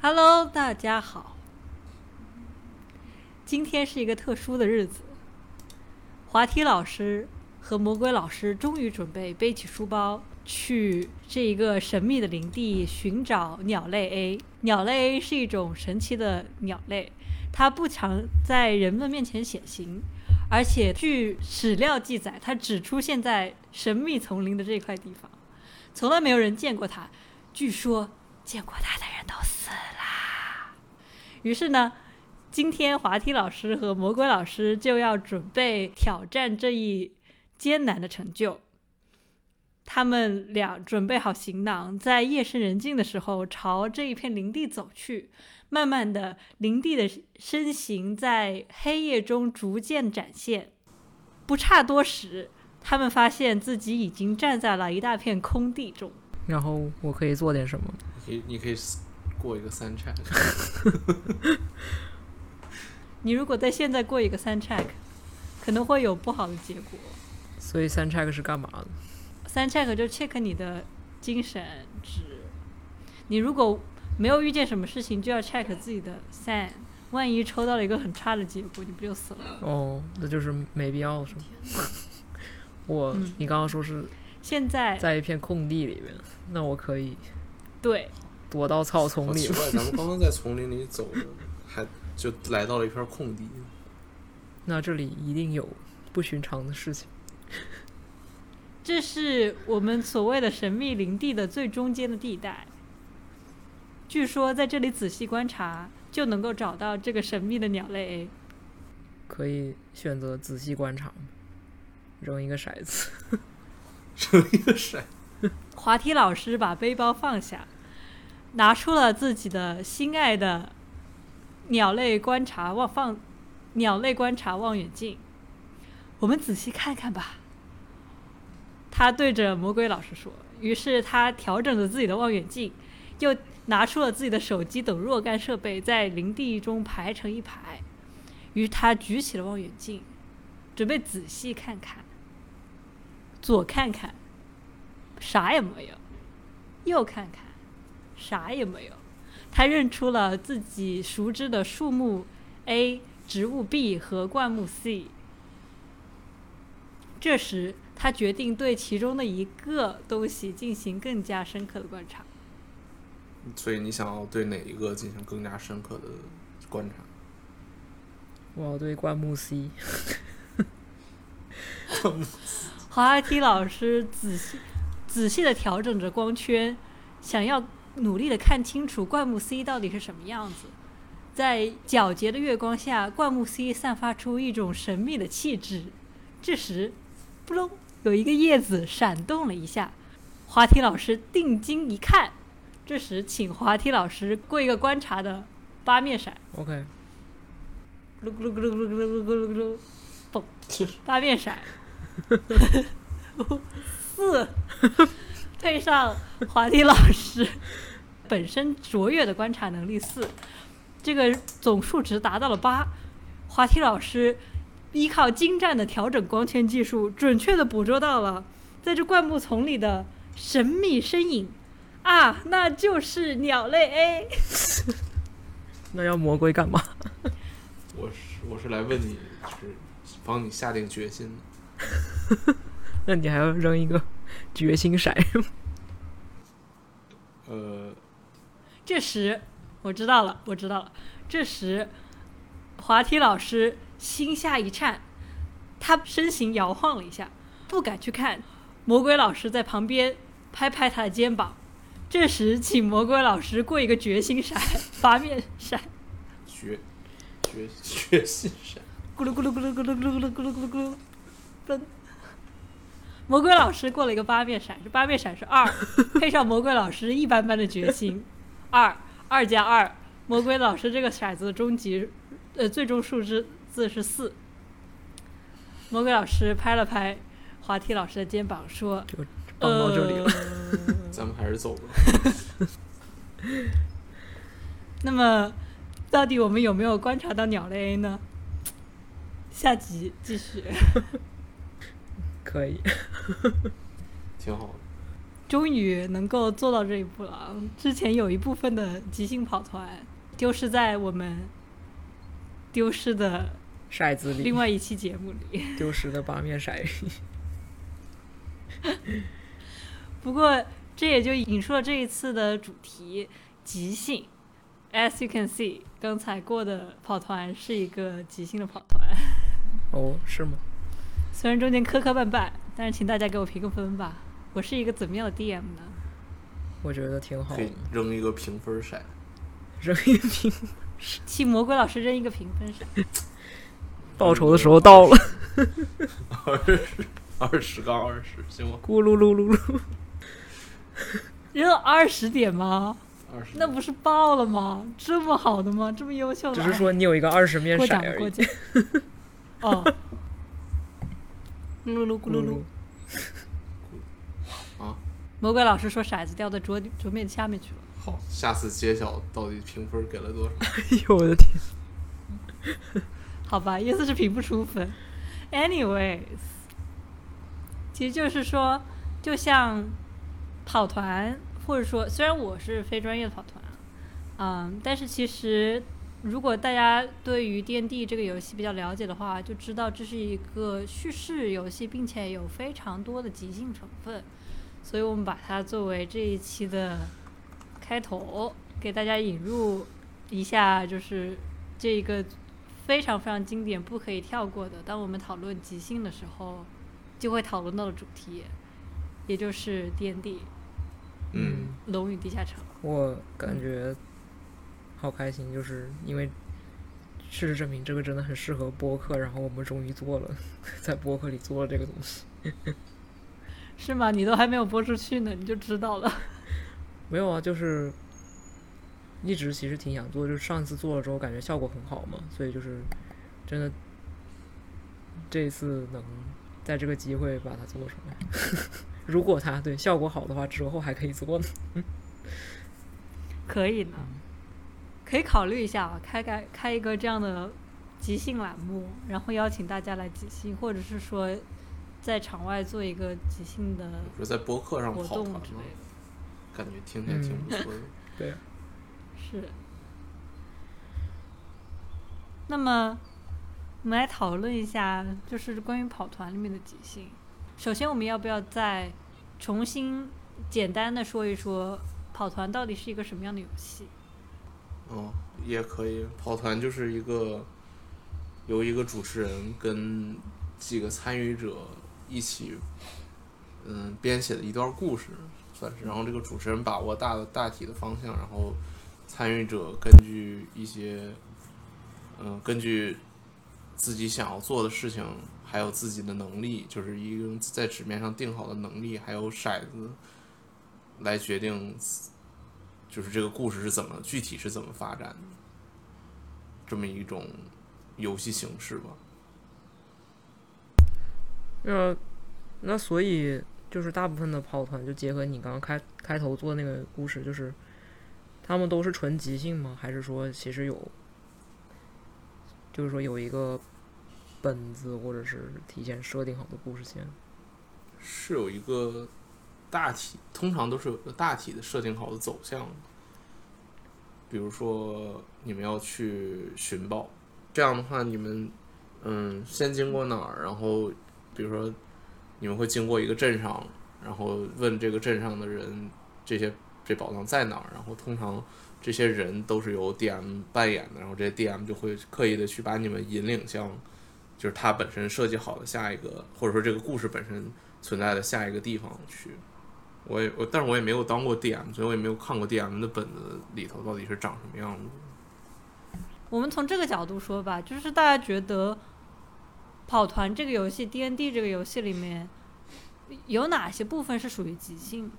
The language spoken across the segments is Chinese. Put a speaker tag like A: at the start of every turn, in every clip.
A: Hello，大家好。今天是一个特殊的日子，滑梯老师和魔鬼老师终于准备背起书包去这一个神秘的领地寻找鸟类 A。鸟类 A 是一种神奇的鸟类，它不常在人们面前显形，而且据史料记载，它只出现在神秘丛林的这块地方，从来没有人见过它。据说见过它的人都死啦。于是呢，今天滑梯老师和魔鬼老师就要准备挑战这一艰难的成就。他们俩准备好行囊，在夜深人静的时候朝这一片林地走去。慢慢的，林地的身形在黑夜中逐渐展现。不差多时，他们发现自己已经站在了一大片空地中。
B: 然后我可以做点什么？
C: 你可以你可以过一个三 check，
A: 你如果在现在过一个三 check，可能会有不好的结果。
B: 所以三 check 是干嘛的？
A: 三 check 就 check 你的精神值。你如果没有遇见什么事情，就要 check 自己的三。万一抽到了一个很差的结果，你不就死了？
B: 哦，那就是没必要是吗？我，
A: 嗯
B: 你刚刚说是
A: 现在
B: 在一片空地里面，那我可以
A: 对，
B: 躲到草丛里
C: 好奇。怪，咱们 刚刚在丛林里走着，还就来到了一片空地。
B: 那这里一定有不寻常的事情。
A: 这是我们所谓的神秘林地的最中间的地带。据说在这里仔细观察，就能够找到这个神秘的鸟类 A。
B: 可以选择仔细观察吗，扔一个骰子。
C: 扔一个骰，
A: 滑梯老师把背包放下，拿出了自己的心爱的鸟类观察望放鸟类观察望远镜。我们仔细看看吧。他对着魔鬼老师说。于是他调整着自己的望远镜，又拿出了自己的手机等若干设备，在林地中排成一排。于是他举起了望远镜，准备仔细看看。左看看，啥也没有；右看看，啥也没有。他认出了自己熟知的树木 A、植物 B 和灌木 C。这时，他决定对其中的一个东西进行更加深刻的观察。
C: 所以你想要对哪一个进行更加深刻的观察？
B: 我要对灌木 C。
A: 滑梯老师仔细仔细的调整着光圈，想要努力的看清楚灌木 C 到底是什么样子。在皎洁的月光下，灌木 C 散发出一种神秘的气质。这时，不隆，有一个叶子闪动了一下，滑梯老师定睛一看，这时请滑梯老师过一个观察的八面闪。
B: OK。
A: 噜噜噜噜噜噜噜噜噜，嘣！八面闪。四，配上滑梯老师本身卓越的观察能力四，这个总数值达到了八。滑梯老师依靠精湛的调整光圈技术，准确的捕捉到了在这灌木丛里的神秘身影。啊，那就是鸟类 A。
B: 那要魔鬼干嘛？
C: 我是我是来问你，就是帮你下定决心的。
B: 那你还要扔一个决心骰？
C: 呃，
A: 这时，我知道了，我知道了。这时，滑梯老师心下一颤，他身形摇晃了一下，不敢去看。魔鬼老师在旁边拍拍他的肩膀。这时，请魔鬼老师过一个决心闪，八面闪，
C: 决决决心闪，
A: 咕噜咕噜咕噜咕噜咕噜咕噜咕噜咕噜咕噜，噔。魔鬼老师过了一个八面骰，这八面骰是二，配上魔鬼老师一般般的决心，二二加二，魔鬼老师这个骰子的终极，呃，最终数字字是四。魔鬼老师拍了拍滑梯老师的肩膀，说
B: 就帮到这里了。
A: 呃
C: 咱们还是走吧。
A: 那么，到底我们有没有观察到鸟类 A 呢？下集继续。
B: 可以。
C: 挺好的。
A: 终于能够做到这一步了。之前有一部分的即兴跑团丢失在我们丢失的
B: 骰子里，
A: 另外一期节目里。
B: 丢失的八面骰里。
A: 不过这也就引出了这一次的主题——即兴。As you can see，刚才过的跑团是一个即兴的跑团。
B: 哦，是吗？
A: 虽然中间磕磕绊绊，但是请大家给我评个分吧。我是一个怎么样的 DM 呢？
B: 我觉得挺好的。
C: 扔一个评分骰，
B: 扔一个
A: 评，替魔鬼老师扔一个评分骰。
B: 报仇的时候到了。
C: 二十二十杠二十，行吗？
B: 咕噜噜噜噜。
A: 扔二十点吗？
C: 二十，
A: 那不是爆了吗？这么好的吗？这么优秀的？
B: 只是说你有一个二十面
A: 过
B: 骰而已。
A: 奖过奖。哦。咕噜噜咕噜噜。
C: 啊，
A: 魔鬼老师说骰子掉在桌桌面下面去了。
C: 好，下次揭晓到底评分给了多少？
B: 哎呦我的天！
A: 好吧，意思是评不出分。Anyways，其实就是说，就像跑团，或者说，虽然我是非专业的跑团，嗯，但是其实如果大家对于电地这个游戏比较了解的话，就知道这是一个叙事游戏，并且有非常多的即兴成分，所以我们把它作为这一期的开头，给大家引入一下，就是这一个非常非常经典、不可以跳过的。当我们讨论即兴的时候，就会讨论到的主题，也就是 D N D
C: 嗯，
A: 龙与地下城。
B: 我感觉好开心，就是因为事实证明这个真的很适合播客，然后我们终于做了，在播客里做了这个东西。
A: 是吗？你都还没有播出去呢，你就知道了。
B: 没有啊，就是一直其实挺想做，就是上一次做了之后感觉效果很好嘛，所以就是真的这一次能在这个机会把它做出来。如果它对效果好的话，之后还可以做呢。
A: 可以呢，可以考虑一下啊，开开开一个这样的即兴栏目，然后邀请大家来即兴，或者是说在场外做一个即兴的
C: 就在博客上
A: 活
C: 跑团
A: 之类的。
C: 感觉听起来挺不错的。
B: 对，
A: 是。那么，我们来讨论一下，就是关于跑团里面的即兴。首先，我们要不要再重新简单的说一说跑团到底是一个什么样的游戏？
C: 哦，也可以。跑团就是一个由一个主持人跟几个参与者一起，嗯，编写的一段故事，算是。然后这个主持人把握大的大体的方向，然后参与者根据一些，嗯，根据自己想要做的事情，还有自己的能力，就是一个在纸面上定好的能力，还有骰子来决定就是这个故事是怎么具体是怎么发展的，这么一种游戏形式吧。
B: 那那所以就是大部分的跑团就结合你刚刚开开头做那个故事，就是他们都是纯即兴吗？还是说其实有，就是说有一个本子或者是提前设定好的故事线？
C: 是有一个大体，通常都是有个大体的设定好的走向。比如说，你们要去寻宝，这样的话，你们嗯，先经过哪儿？然后，比如说，你们会经过一个镇上，然后问这个镇上的人，这些这宝藏在哪儿？然后，通常这些人都是由 DM 扮演的，然后这些 DM 就会刻意的去把你们引领向，就是他本身设计好的下一个，或者说这个故事本身存在的下一个地方去。我也我，但是我也没有当过 DM，所以我也没有看过 DM 的本子里头到底是长什么样子。
A: 我们从这个角度说吧，就是大家觉得跑团这个游戏、D N D 这个游戏里面有哪些部分是属于即兴，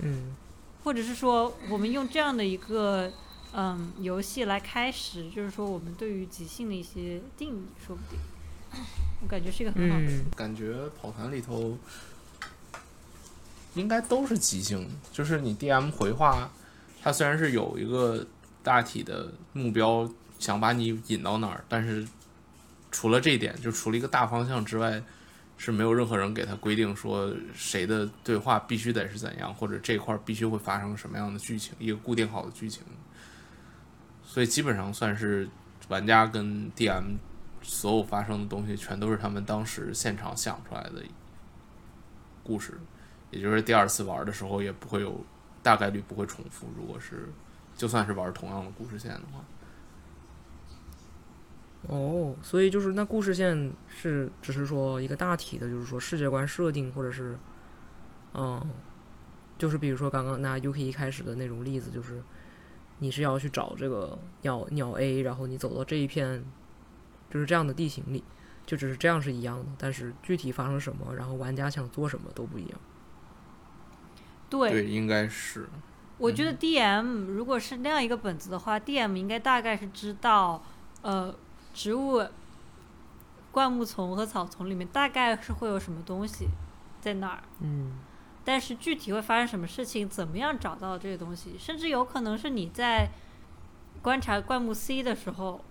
B: 嗯，
A: 或者是说我们用这样的一个嗯游戏来开始，就是说我们对于即兴的一些定义，说不定。我感觉是一个很好的。
B: 嗯，
C: 感觉跑团里头应该都是即兴，就是你 DM 回话，它虽然是有一个大体的目标想把你引到哪儿，但是除了这一点，就除了一个大方向之外，是没有任何人给他规定说谁的对话必须得是怎样，或者这块必须会发生什么样的剧情，一个固定好的剧情。所以基本上算是玩家跟 DM 所有发生的东西，全都是他们当时现场想出来的故事，也就是第二次玩的时候也不会有大概率不会重复。如果是就算是玩同样的故事线的话，
B: 哦，所以就是那故事线是只是说一个大体的，就是说世界观设定，或者是，嗯，就是比如说刚刚拿 UK 一开始的那种例子，就是你是要去找这个鸟鸟 A，然后你走到这一片，就是这样的地形里，就只是这样是一样的，但是具体发生什么，然后玩家想做什么都不一样。
A: 对，
C: 对，应该是。
A: 我觉得 DM 如果是那样一个本子的话，DM 应该大概是知道，呃，植物、灌木丛和草丛里面大概是会有什么东西在那儿，
B: 嗯。
A: 但是具体会发生什么事情，怎么样找到这些东西，甚至有可能是你在观察灌木 C 的时候，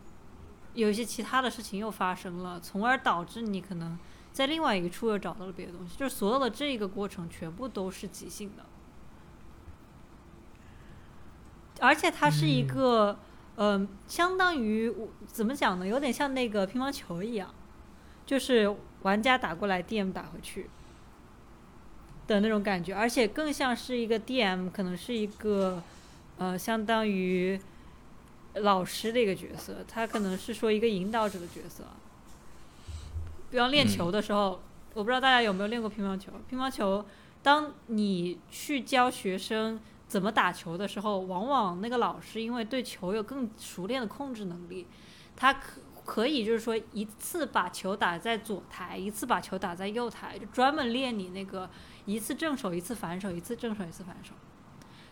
A: 有一些其他的事情又发生了，从而导致你可能在另外一个处又找到了别的东西，就是所有的这个过程全部都是即兴的，而且它是一个，嗯、相当于我怎么讲呢？有点像那个乒乓球一样，就是玩家打过来，DM 打回去的那种感觉，而且更像是一个 DM，可能是一个呃，相当于老师的一个角色，他可能是说一个引导者的角色。比方练球的时候，我不知道大家有没有练过乒乓球。乒乓球，当你去教学生怎么打球的时候，往往那个老师因为对球有更熟练的控制能力，他可可以就是说一次把球打在左台，一次把球打在右台，就专门练你那个一次正手，一次反手，一次正手，一次反手。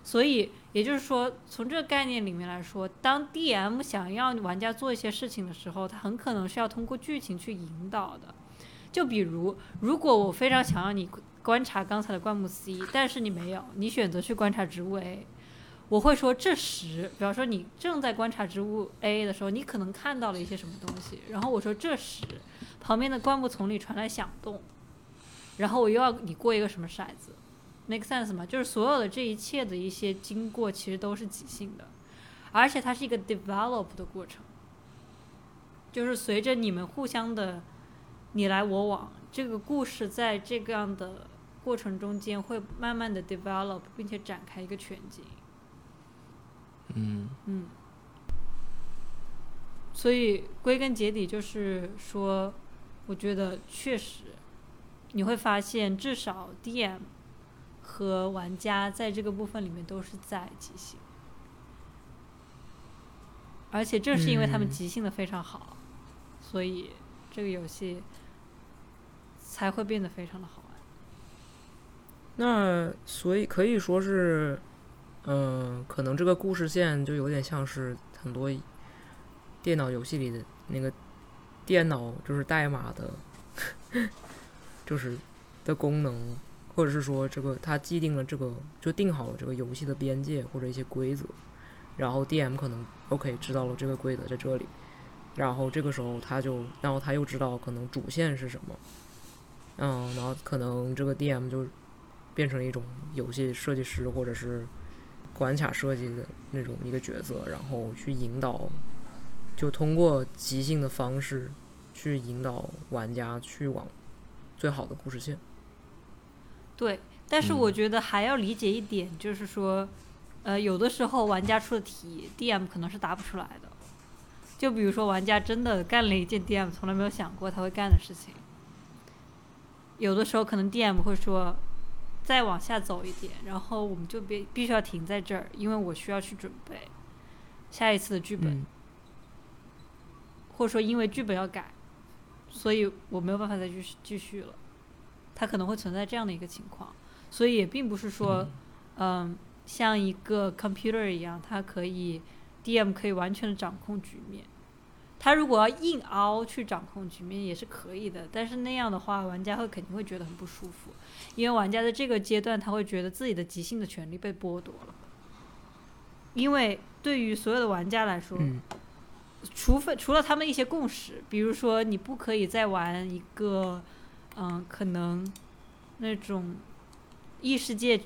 A: 所以也就是说，从这个概念里面来说，当 DM 想要玩家做一些事情的时候，他很可能是要通过剧情去引导的。就比如，如果我非常想要你观察刚才的灌木 C，但是你没有，你选择去观察植物 A，我会说这时，比方说你正在观察植物 A 的时候，你可能看到了一些什么东西，然后我说这时，旁边的灌木丛里传来响动，然后我又要你过一个什么骰子，make sense 吗？就是所有的这一切的一些经过其实都是即兴的，而且它是一个 develop 的过程，就是随着你们互相的你来我往，这个故事在这个样的过程中间会慢慢的 develop，并且展开一个全景。
C: 嗯
A: 嗯，所以归根结底就是说，我觉得确实你会发现，至少 DM 和玩家在这个部分里面都是在即兴，而且正是因为他们
B: 嗯
A: 即兴的非常好，所以这个游戏才会变得非常的好玩。
B: 那所以可以说是，嗯、可能这个故事线就有点像是很多电脑游戏里的那个电脑就是代码的，就是的功能，或者是说这个它既定了这个就定好了这个游戏的边界或者一些规则，然后 DM 可能 OK 知道了这个规则在这里，然后这个时候他就，然后他又知道可能主线是什么，嗯，然后可能这个 DM 就变成一种游戏设计师或者是关卡设计的那种一个角色，然后去引导，就通过即兴的方式去引导玩家去往最好的故事线。
A: 对，但是
C: 嗯
A: 我觉得还要理解一点，就是说，呃，有的时候玩家出的题，DM 可能是答不出来的。就比如说，玩家真的干了一件 DM 从来没有想过他会干的事情，有的时候可能 DM 会说，再往下走一点，然后我们就必必须要停在这儿，因为我需要去准备下一次的剧本。
B: 嗯
A: 或者说因为剧本要改，所以我没有办法再继续继续了。它可能会存在这样的一个情况，所以也并不是说，嗯、像一个 computer 一样，它可以 DM 可以完全的掌控局面。他如果要硬凹去掌控局面也是可以的，但是那样的话，玩家会肯定会觉得很不舒服，因为玩家在这个阶段他会觉得自己的即兴的权利被剥夺了。因为对于所有的玩家来说，
B: 嗯
A: 除非除了他们一些共识，比如说你不可以再玩一个，嗯，可能那种异世界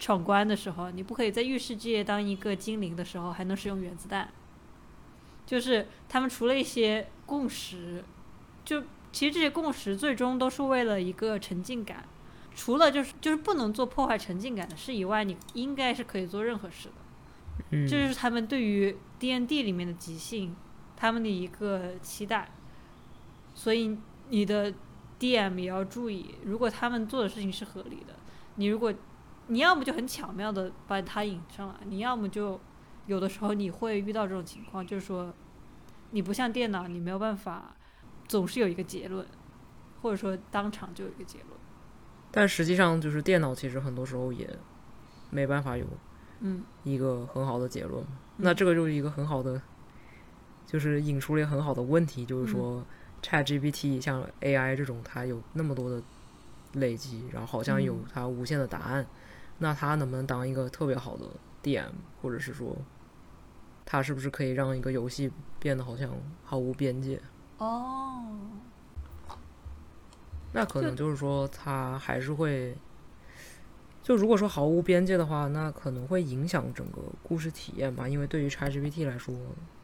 A: 闯关的时候，你不可以在异世界当一个精灵的时候还能使用原子弹。就是他们除了一些共识，就其实这些共识最终都是为了一个沉浸感。除了就是就是不能做破坏沉浸感的事以外，你应该是可以做任何事的。
B: 嗯，
A: 这就是他们对于 D N D 里面的即兴，他们的一个期待。所以你的 D M 也要注意，如果他们做的事情是合理的，你如果你要么就很巧妙的把他引上来，你要么就有的时候你会遇到这种情况，就是说你不像电脑，你没有办法总是有一个结论，或者说当场就有一个结论。
B: 但实际上就是电脑其实很多时候也没办法有
A: 嗯
B: 一个很好的结论嘛。那这个就是一个很好的，就是引出了一个很好的问题，就是说 ChatGPT 像 AI 这种，它有那么多的累积，然后好像有
A: 嗯
B: 它无限的答案，那它能不能当一个特别好的 DM，或者是说，它是不是可以让一个游戏变得好像毫无边界？
A: 哦，
B: 那可能就是说，它还是会，就如果说毫无边界的话，那可能会影响整个故事体验吧。因为对于 ChatGPT 来说，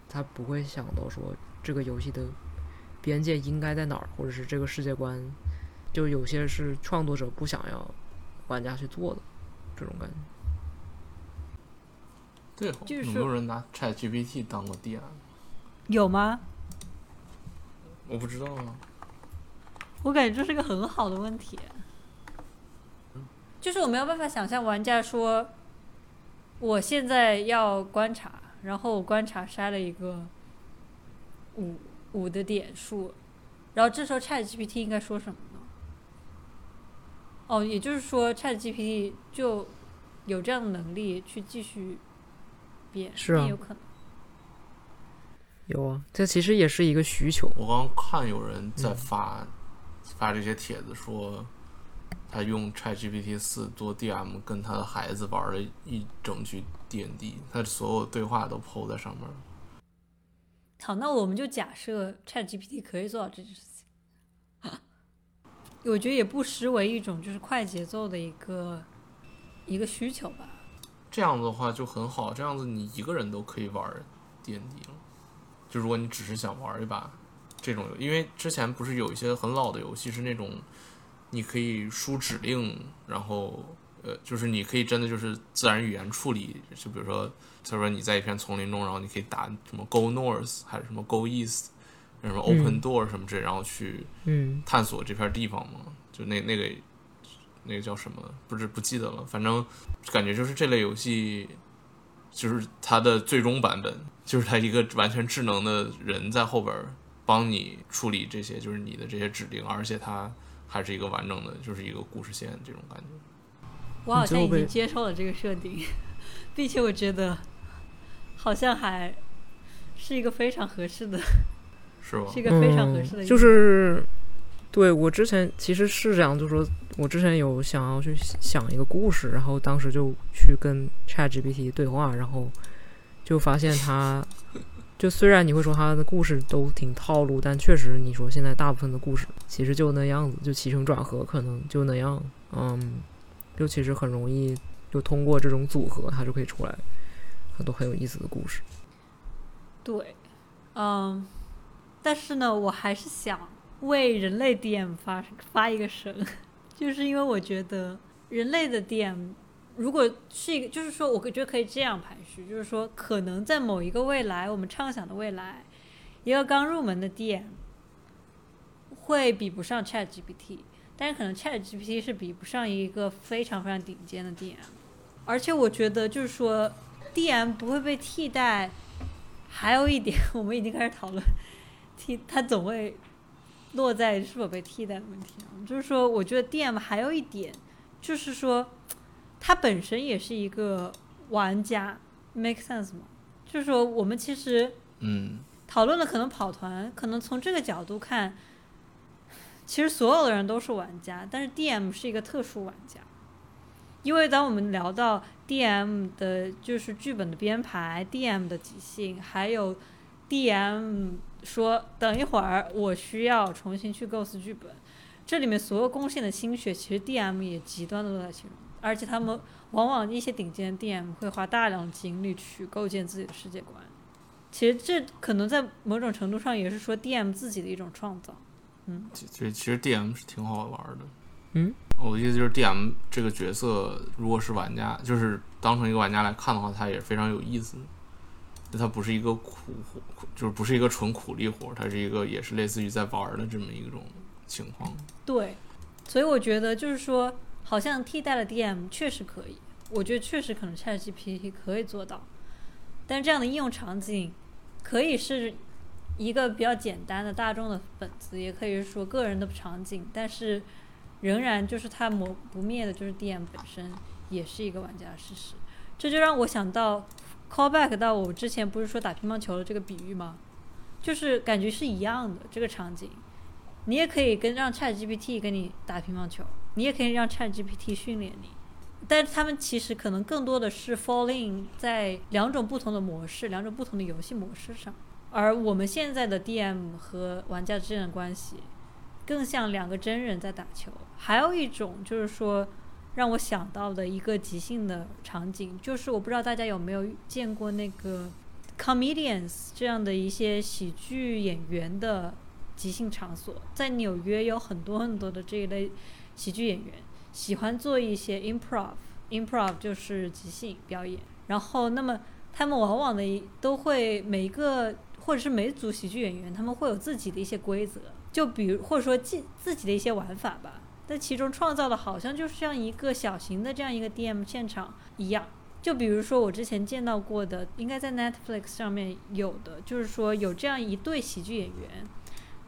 B: 它不会想到说这个游戏的边界应该在哪儿，或者是这个世界观，就有些是创作者不想要玩家去做的这种感觉。
C: 对哦，
A: 就是
C: 有没有人拿 Chat GPT 当过 DM？
A: 有吗？
C: 我不知道啊。
A: 我感觉这是个很好的问题，就是我没有办法想象玩家说，我现在要观察，然后我观察筛了一个五五的点数，然后这时候 Chat GPT 应该说什么呢？哦，也就是说 Chat GPT 就有这样的能力去继续变，
B: 是啊
A: 有可能。
B: 有啊，这其实也是一个需求。
C: 我刚刚看有人在
B: 嗯
C: 发、发这些帖子说，他用 ChatGPT 四做 DM，跟他的孩子玩了一整局 D&D，他所有对话都 PO 在上面。
A: 好，那我们就假设 ChatGPT 可以做到这件事情，我觉得也不失为一种就是快节奏的一个一个需求吧。
C: 这样子的话就很好，这样子你一个人都可以玩 D&D 了。就如果你只是想玩一把这种，因为之前不是有一些很老的游戏是那种你可以输指令，然后呃，就是你可以真的就是自然语言处理，就比如说，他说你在一片丛林中，然后你可以打什么 Go North 还是什么 Go East，什么 Open
B: 嗯
C: Door 什么之类，然后去
B: 嗯。
C: 探索这片地方嘛，就那那个那个叫什么，不是不记得了，反正感觉就是这类游戏，就是它的最终版本，就是它一个完全智能的人在后边儿帮你处理这些，就是你的这些指令，而且它还是一个完整的，就是一个故事线这种感觉。
A: 我好像已经接受了这个设定，并且我觉得好像还是一个非常合适的，
C: 是吧
A: 是一？个非常合适的
B: 嗯，就是对我之前其实是这样，就是说我之前有想要去想一个故事，然后当时就去跟 ChatGPT 对话，然后就发现它，就虽然你会说它的故事都挺套路，但确实你说现在大部分的故事其实就那样子，就起承转合可能就那样，嗯，就其实很容易就通过这种组合，它就可以出来很多很有意思的故事。
A: 对，嗯，但是呢，我还是想为人类 DM 发发一个声，就是因为我觉得人类的 DM 如果是一个，就是说，我觉得可以这样排序，就是说，可能在某一个未来，我们畅想的未来，一个刚入门的 DM 会比不上 Chat GPT，但是可能 Chat GPT 是比不上一个非常非常顶尖的 DM，而且我觉得就是说 DM 不会被替代。还有一点，我们已经开始讨论替他总会落在是否被替代的问题上。就是说，我觉得 DM 还有一点，就是说，他本身也是一个玩家，make sense 吗？就是说，我们其实
C: 嗯，
A: 讨论了可能跑团，可能从这个角度看，其实所有的人都是玩家，但是 DM 是一个特殊玩家，因为当我们聊到 DM 的就是剧本的编排、DM 的即兴，还有 DM 说等一会儿我需要重新去构思剧本，这里面所有贡献的心血，其实 DM 也极端的都在其中，而且他们往往一些顶尖 DM 会花大量精力去构建自己的世界观。其实这可能在某种程度上也是说 DM 自己的一种创造。嗯，
C: 其其实其实 DM 是挺好玩的。
B: 嗯，
C: 我的意思就是 DM 这个角色，如果是玩家，就是当成一个玩家来看的话，他也是非常有意思它。不是一个苦活，就是不是一个纯苦力活，它是一个也是类似于在玩的这么一种情况。
A: 对，所以我觉得就是说，好像替代了 DM 确实可以，我觉得确实可能 ChatGPT 可以做到，但这样的应用场景可以是一个比较简单的大众的本子，也可以是说个人的场景，但是仍然就是它磨不灭的，就是 DM 本身也是一个玩家的事实。这就让我想到 callback 到我之前不是说打乒乓球的这个比喻吗？就是感觉是一样的这个场景。你也可以跟让 ChatGPT 跟你打乒乓球，你也可以让 ChatGPT 训练你，但是他们其实可能更多的是 falling 在两种不同的模式、两种不同的游戏模式上，而我们现在的 DM 和玩家之间的关系，更像两个真人在打球。还有一种就是说，让我想到的一个即兴的场景，就是我不知道大家有没有见过那个 comedians 这样的一些喜剧演员的。即兴场所在纽约有很多很多的这一类喜剧演员，喜欢做一些 improv，improv 就是即兴表演。然后，那么他们往往的都会每一个或者是每组喜剧演员，他们会有自己的一些规则，就比如或者说自自己的一些玩法吧。但其中创造的好像就是像一个小型的这样一个 DM 现场一样。就比如说我之前见到过的，应该在 Netflix 上面有的，就是说有这样一对喜剧演员。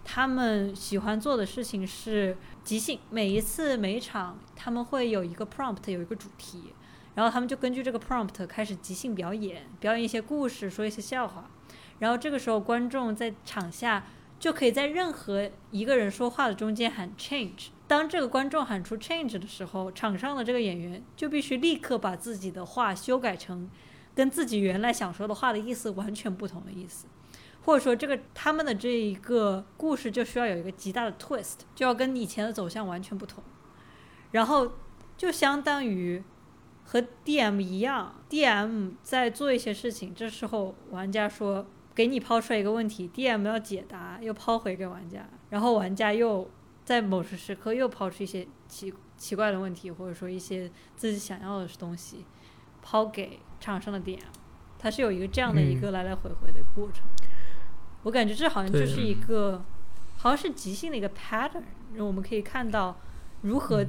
A: 他们喜欢做的事情是即兴，每一次每一场他们会有一个 prompt，有一个主题，然后他们就根据这个 prompt 开始即兴表演，表演一些故事，说一些笑话，然后这个时候观众在场下就可以在任何一个人说话的中间喊 change，当这个观众喊出 change 的时候，场上的这个演员就必须立刻把自己的话修改成跟自己原来想说的话的意思完全不同的意思。或者说，这个他们的这一个故事就需要有一个极大的 twist，就要跟以前的走向完全不同。然后就相当于和 DM 一样，DM 在做一些事情，这时候玩家说给你抛出来一个问题，DM 要解答，又抛回给玩家，然后玩家又在某时时刻又抛出一些奇奇怪的问题，或者说一些自己想要的东西，抛给场上的 DM，它是有一个这样的一个来来回回的过程。我感觉这好像就是一个，好像是即兴的一个 pattern，我们可以看到如何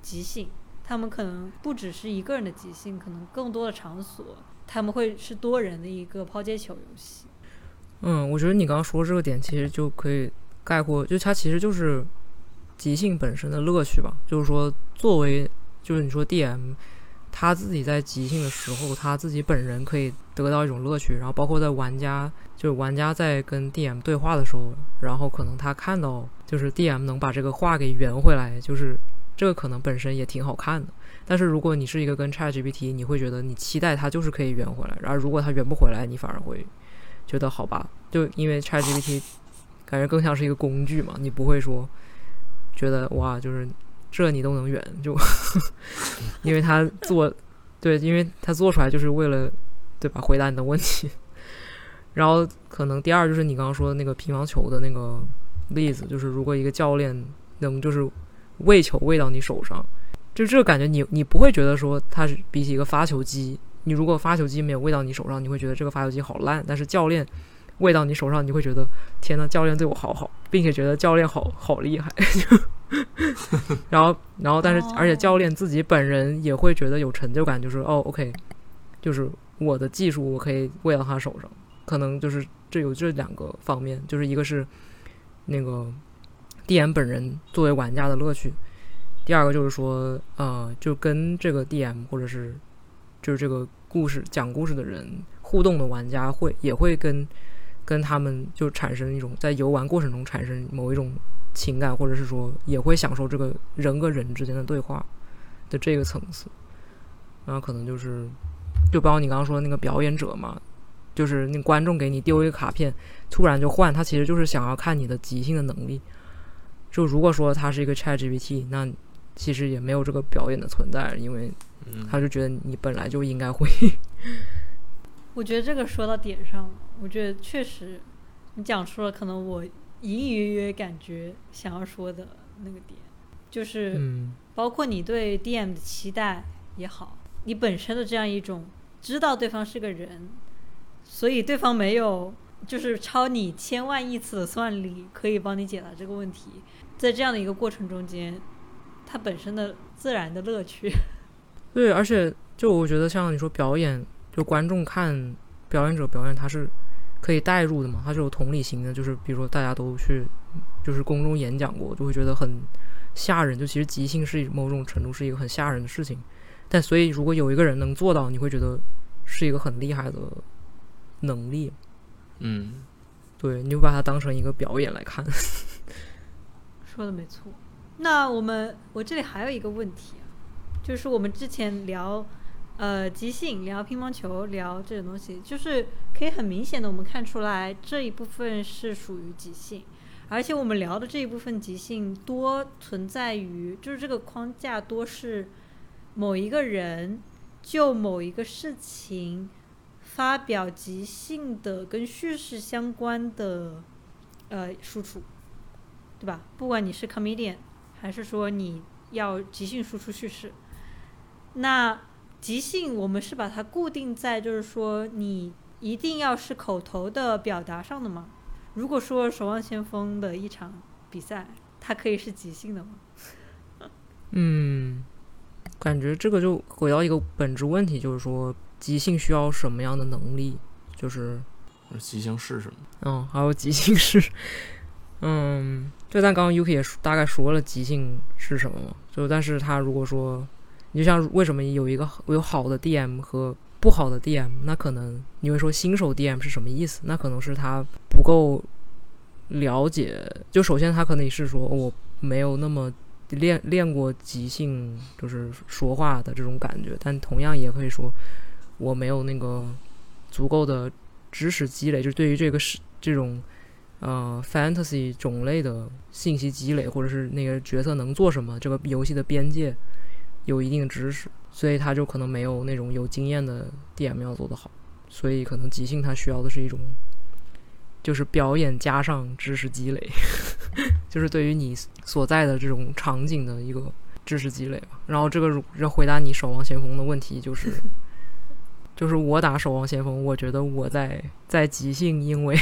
A: 即兴。他们可能不只是一个人的即兴，可能更多的场所他们会是多人的一个抛接球游戏。
B: 嗯，我觉得你刚刚说这个点其实就可以概括，就它其实就是即兴本身的乐趣吧。就是说，作为就是你说 DM。他自己在即兴的时候，他自己本人可以得到一种乐趣，然后包括在玩家，就是玩家在跟 DM 对话的时候，然后可能他看到就是 DM 能把这个话给圆回来，就是这个可能本身也挺好看的。但是如果你是一个跟 ChatGPT，你会觉得你期待它就是可以圆回来，然后如果它圆不回来，你反而会觉得好吧，就因为 ChatGPT 感觉更像是一个工具嘛，你不会说觉得哇，就是。这你都能远，就 因为他做，对，因为他做出来就是为了，对吧？回答你的问题。然后可能第二就是你刚刚说的那个乒乓球的那个例子，就是如果一个教练能就是喂球喂到你手上，就这个感觉，你你不会觉得说他是比起一个发球机，你如果发球机没有喂到你手上，你会觉得这个发球机好烂。但是教练喂到你手上，你会觉得天呐，教练对我好好，并且觉得教练好好厉害。然后，然后，但是，而且教练自己本人也会觉得有成就感，就是哦，OK，就是我的技术我可以喂到他手上，可能就是这有这两个方面，就是一个是那个 DM 本人作为玩家的乐趣，第二个就是说，呃，就跟这个 DM 或者是就是这个故事讲故事的人互动的玩家会也会跟跟他们就产生一种在游玩过程中产生某一种。情感，或者是说也会享受这个人跟人之间的对话的这个层次，然后可能就是，就包括你刚刚说的那个表演者嘛，就是那观众给你丢一个卡片，突然就换，他其实就是想要看你的即兴的能力。就如果说他是一个 Chat GPT，那其实也没有这个表演的存在，因为
C: 嗯，
B: 他就觉得你本来就应该会。
A: 我觉得这个说到点上了，我觉得确实，你讲出了可能我隐隐约约感觉想要说的那个点，就是
B: 嗯
A: 包括你对 DM 的期待也好，你本身的这样一种知道对方是个人，所以对方没有就是超你千万亿次的算力可以帮你解答这个问题，在这样的一个过程中间，它本身的自然的乐趣，
B: 对，而且就我觉得像你说表演，就观众看表演者表演，他是可以代入的嘛，他是有同理心的。就是比如说大家都去就是公众演讲过，就会觉得很吓人。就其实即兴是某种程度是一个很吓人的事情，但所以如果有一个人能做到，你会觉得是一个很厉害的能力。
C: 嗯，
B: 对，你就把它当成一个表演来看。
A: 说的没错。那我们我这里还有一个问题啊，就是我们之前聊呃即兴、聊乒乓球、聊这种东西，就是可以很明显的我们看出来这一部分是属于即兴，而且我们聊的这一部分即兴多存在于就是这个框架多是某一个人就某一个事情发表即兴的跟叙事相关的呃输出。对吧？不管你是 comedian，还是说你要即兴输出叙事，那即兴我们是把它固定在就是说你一定要是口头的表达上的吗？如果说《守望先锋》的一场比赛，它可以是即兴的吗？
B: 嗯，感觉这个就回到一个本质问题，就是说即兴需要什么样的能力？就是
C: 即兴是什么？
B: 嗯，还有即兴是，嗯，对，但刚刚 Yuki 也大概说了即兴是什么嘛，就但是他如果说，你就像为什么有一个有好的 DM 和不好的 DM，那可能你会说新手 DM 是什么意思？那可能是他不够了解，就首先他可能是说我没有那么练练过即兴，就是说话的这种感觉，但同样也可以说我没有那个足够的知识积累，就是对于这个是这种。呃，fantasy 种类的信息积累，或者是那个角色能做什么，这个游戏的边界有一定的知识，所以他就可能没有那种有经验的 DM 要做得好，所以可能即兴他需要的是一种，就是表演加上知识积累，就是对于你所在的这种场景的一个知识积累吧。然后这个要回答你守望先锋的问题，就是 就是我打守望先锋，我觉得我在在即兴，因为。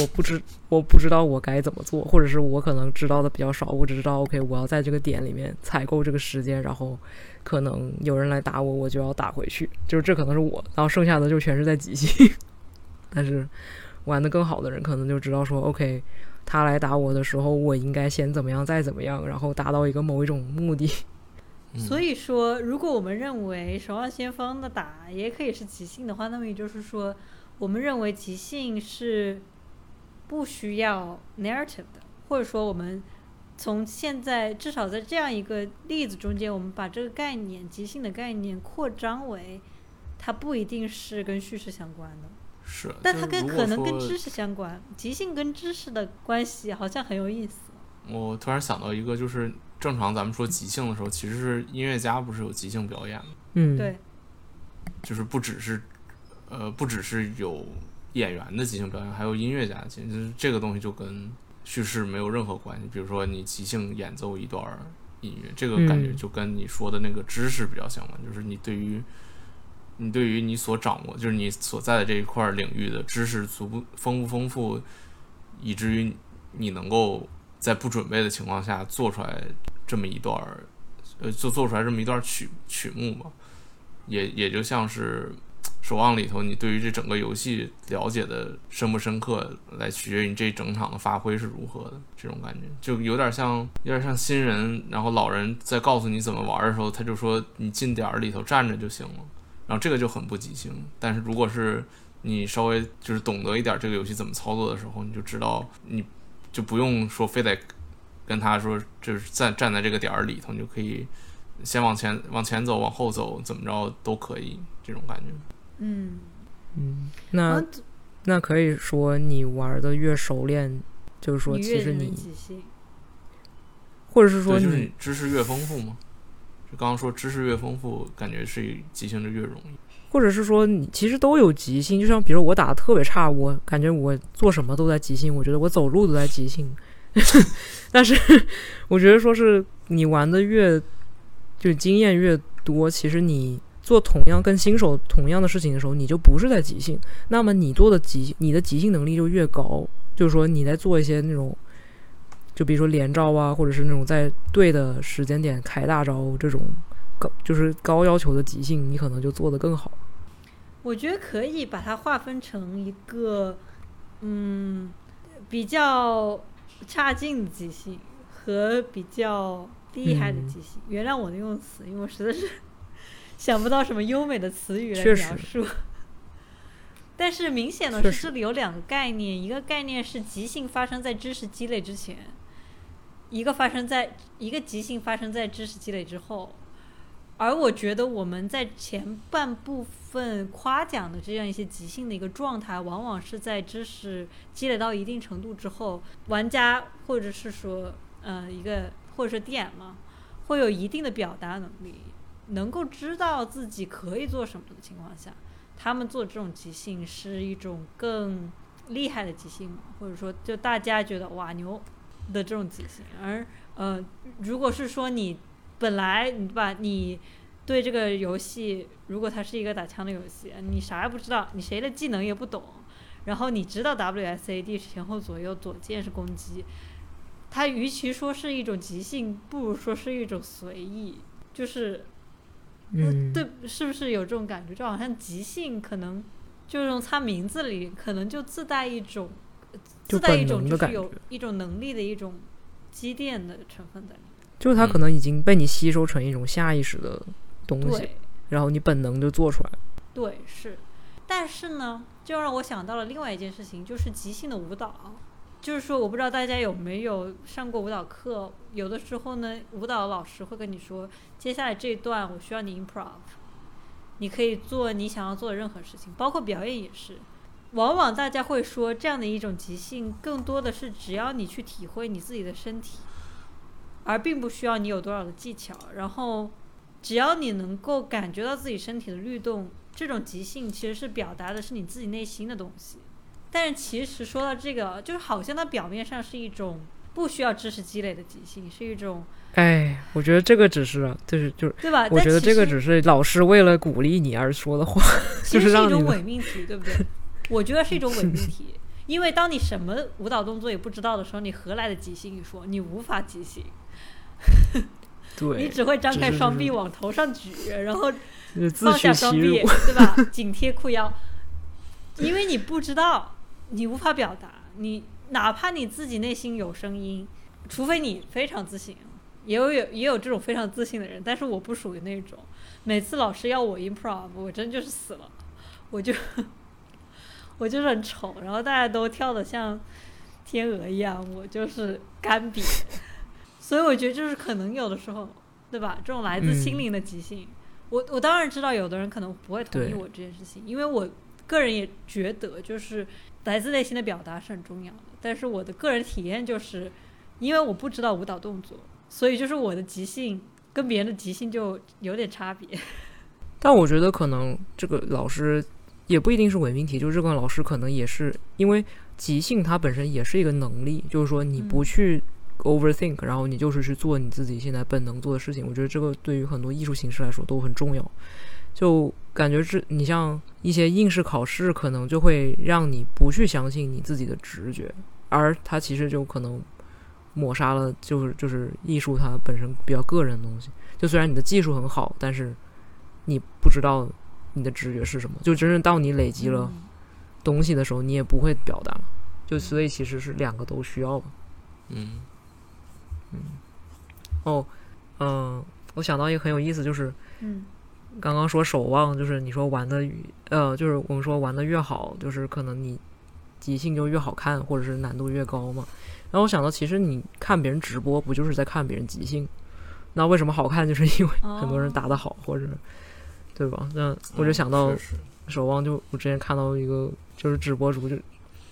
B: 我不知我不知道我该怎么做，或者是我可能知道的比较少，我只知道 OK，我要在这个点里面采购这个时间，然后可能有人来打我，我就要打回去，就是这可能是我，然后剩下的就全是在即兴。但是玩的更好的人可能就知道说 OK，他来打我的时候，我应该先怎么样，再怎么样，然后达到一个某一种目的。
C: 嗯
A: 所以说，如果我们认为《守望先锋》的打也可以是即兴的话，那么也就是说，我们认为即兴是不需要 narrative 的，或者说我们从现在至少在这样一个例子中间，我们把这个概念即兴的概念扩张为，它不一定是跟叙事相关的，
C: 是，
A: 但它跟可能跟知识相关。即兴跟知识的关系好像很有意思。
C: 我突然想到一个，就是正常咱们说即兴的时候，其实是音乐家不是有即兴表演吗？
B: 嗯，
A: 对，
C: 就是不只是呃，不只是有演员的即兴表演，还有音乐家的即兴，就是这个东西就跟叙事没有任何关系。比如说你即兴演奏一段儿音乐，这个感觉
B: 嗯
C: 就跟你说的那个知识比较相关，就是你对于你对于你所掌握，就是你所在的这一块领域的知识足不丰不丰富，以至于你能够在不准备的情况下做出来这么一段儿，呃，就做出来这么一段曲曲目吧。也也就像是《守望》里头，你对于这整个游戏了解的深不深刻，来取决于你这整场的发挥是如何的。这种感觉就有点像，有点像新人，然后老人在告诉你怎么玩的时候，他就说你进点儿里头站着就行了。然后这个就很不即兴。但是如果是你稍微就是懂得一点这个游戏怎么操作的时候，你就知道你就不用说非得跟他说，就是站站在这个点儿里头，你就可以先往前往前走，往后走，怎么着都可以，这种感觉。
A: 嗯，
B: 嗯，那
A: 嗯
B: 那可以说你玩的越熟练，就是说其实你。或者是说
C: 对，就是
B: 你
C: 你知识越丰富嘛。就刚刚说知识越丰富，感觉是即兴的越容易。
B: 或者是说你其实都有即兴，就像比如我打的特别差，我感觉我做什么都在即兴，我觉得我走路都在即兴。但是我觉得说是你玩的越就经验越多，其实你做同样跟新手同样的事情的时候，你就不是在即兴，那么你做的即你的即兴能力就越高。就是说你在做一些那种，就比如说连招啊，或者是那种在对的时间点开大招这种高就是高要求的即兴，你可能就做得更好。
A: 我觉得可以把它划分成一个，嗯，比较差劲的即兴和比较厉害的
B: 嗯
A: 即兴。原谅我的用词，因为我实在是想不到什么优美的词语来描述。但是明显的是，这里有两个概念，一个概念是即兴发生在知识积累之前，一个发生在一个即兴发生在知识积累之后。而我觉得我们在前半部分夸奖的这样一些即兴的一个状态，往往是在知识积累到一定程度之后，玩家或者是说呃一个或者是 DM 嘛，会有一定的表达能力，能够知道自己可以做什么的情况下，他们做这种即兴是一种更厉害的即兴，或者说就大家觉得哇牛的这种即兴，而呃如果是说你本来你把你对这个游戏，如果它是一个打枪的游戏，你啥也不知道，你谁的技能也不懂，然后你知道 WSAD 前后左右，左键是攻击，它与其说是一种即兴，不如说是一种随意，就是
B: 嗯，
A: 对，是不是有这种感觉？就好像即兴可能就是从它名字里可能就自带一种自带一种就是有一种能力的一种积淀的成分在里面。
B: 就是他可能已经被你吸收成一种下意识的东西，
A: 对
B: 然后你本能就做出来了。
A: 对是，但是呢，就让我想到了另外一件事情，就是即兴的舞蹈。就是说，我不知道大家有没有上过舞蹈课，有的时候呢，舞蹈老师会跟你说，接下来这一段我需要你 improv，你可以做你想要做的任何事情，包括表演也是。往往大家会说，这样的一种即兴，更多的是只要你去体会你自己的身体，而并不需要你有多少的技巧。然后，只要你能够感觉到自己身体的律动，这种即兴其实是表达的是你自己内心的东西。但是其实说到这个，就是好像它表面上是一种不需要知识积累的即兴，是一种
B: 哎，我觉得这个只是啊，就是就是，
A: 对吧？
B: 我觉得这个只是老师为了鼓励你而说的话，就
A: 其实是一种伪命题，对不对？我觉得是一种伪命题，因为当你什么舞蹈动作也不知道的时候，你何来的即兴一说？你无法即兴，
B: 对你，
A: 只会张开双臂往头上举，然后放下双臂，对吧？紧贴裤腰，因为你不知道，你无法表达，你哪怕你自己内心有声音，除非你非常自信，也有有也有这种非常自信的人，但是我不属于那种。每次老师要我 improv，我真就是死了，我就 我就是很丑，然后大家都跳的像天鹅一样，我就是干瘪。所以我觉得就是可能有的时候，对吧？这种来自心
B: 嗯
A: 灵的即兴，我我当然知道有的人可能不会同意我这件事情，因为我个人也觉得就是来自内心的表达是很重要的。但是我的个人体验就是，因为我不知道舞蹈动作，所以就是我的即兴跟别人的即兴就有点差别。
B: 但我觉得可能这个老师也不一定是伪命题，就是这个老师可能也是因为即兴它本身也是一个能力，就是说你不
A: 嗯
B: 去 overthink，、然后你就是去做你自己现在本能做的事情。我觉得这个对于很多艺术形式来说都很重要。就感觉是你像一些应试考试，可能就会让你不去相信你自己的直觉，而它其实就可能抹杀了就是就是艺术它本身比较个人的东西。就虽然你的技术很好，但是你不知道你的直觉是什么。就真正到你累积了
A: 嗯
B: 东西的时候，你也不会表达。就所以其实是两个都需要吧。
C: 嗯
B: 哦，嗯、我想到一个很有意思，就是
A: 嗯
B: 刚刚说守望，就是你说玩的，呃，就是我们说玩的越好，就是可能你即兴就越好看，或者是难度越高嘛。然后我想到，其实你看别人直播，不就是在看别人即兴？那为什么好看？就是因为很多人打得好，或者对吧？那我就想到守望就我之前看到一个就是直播主就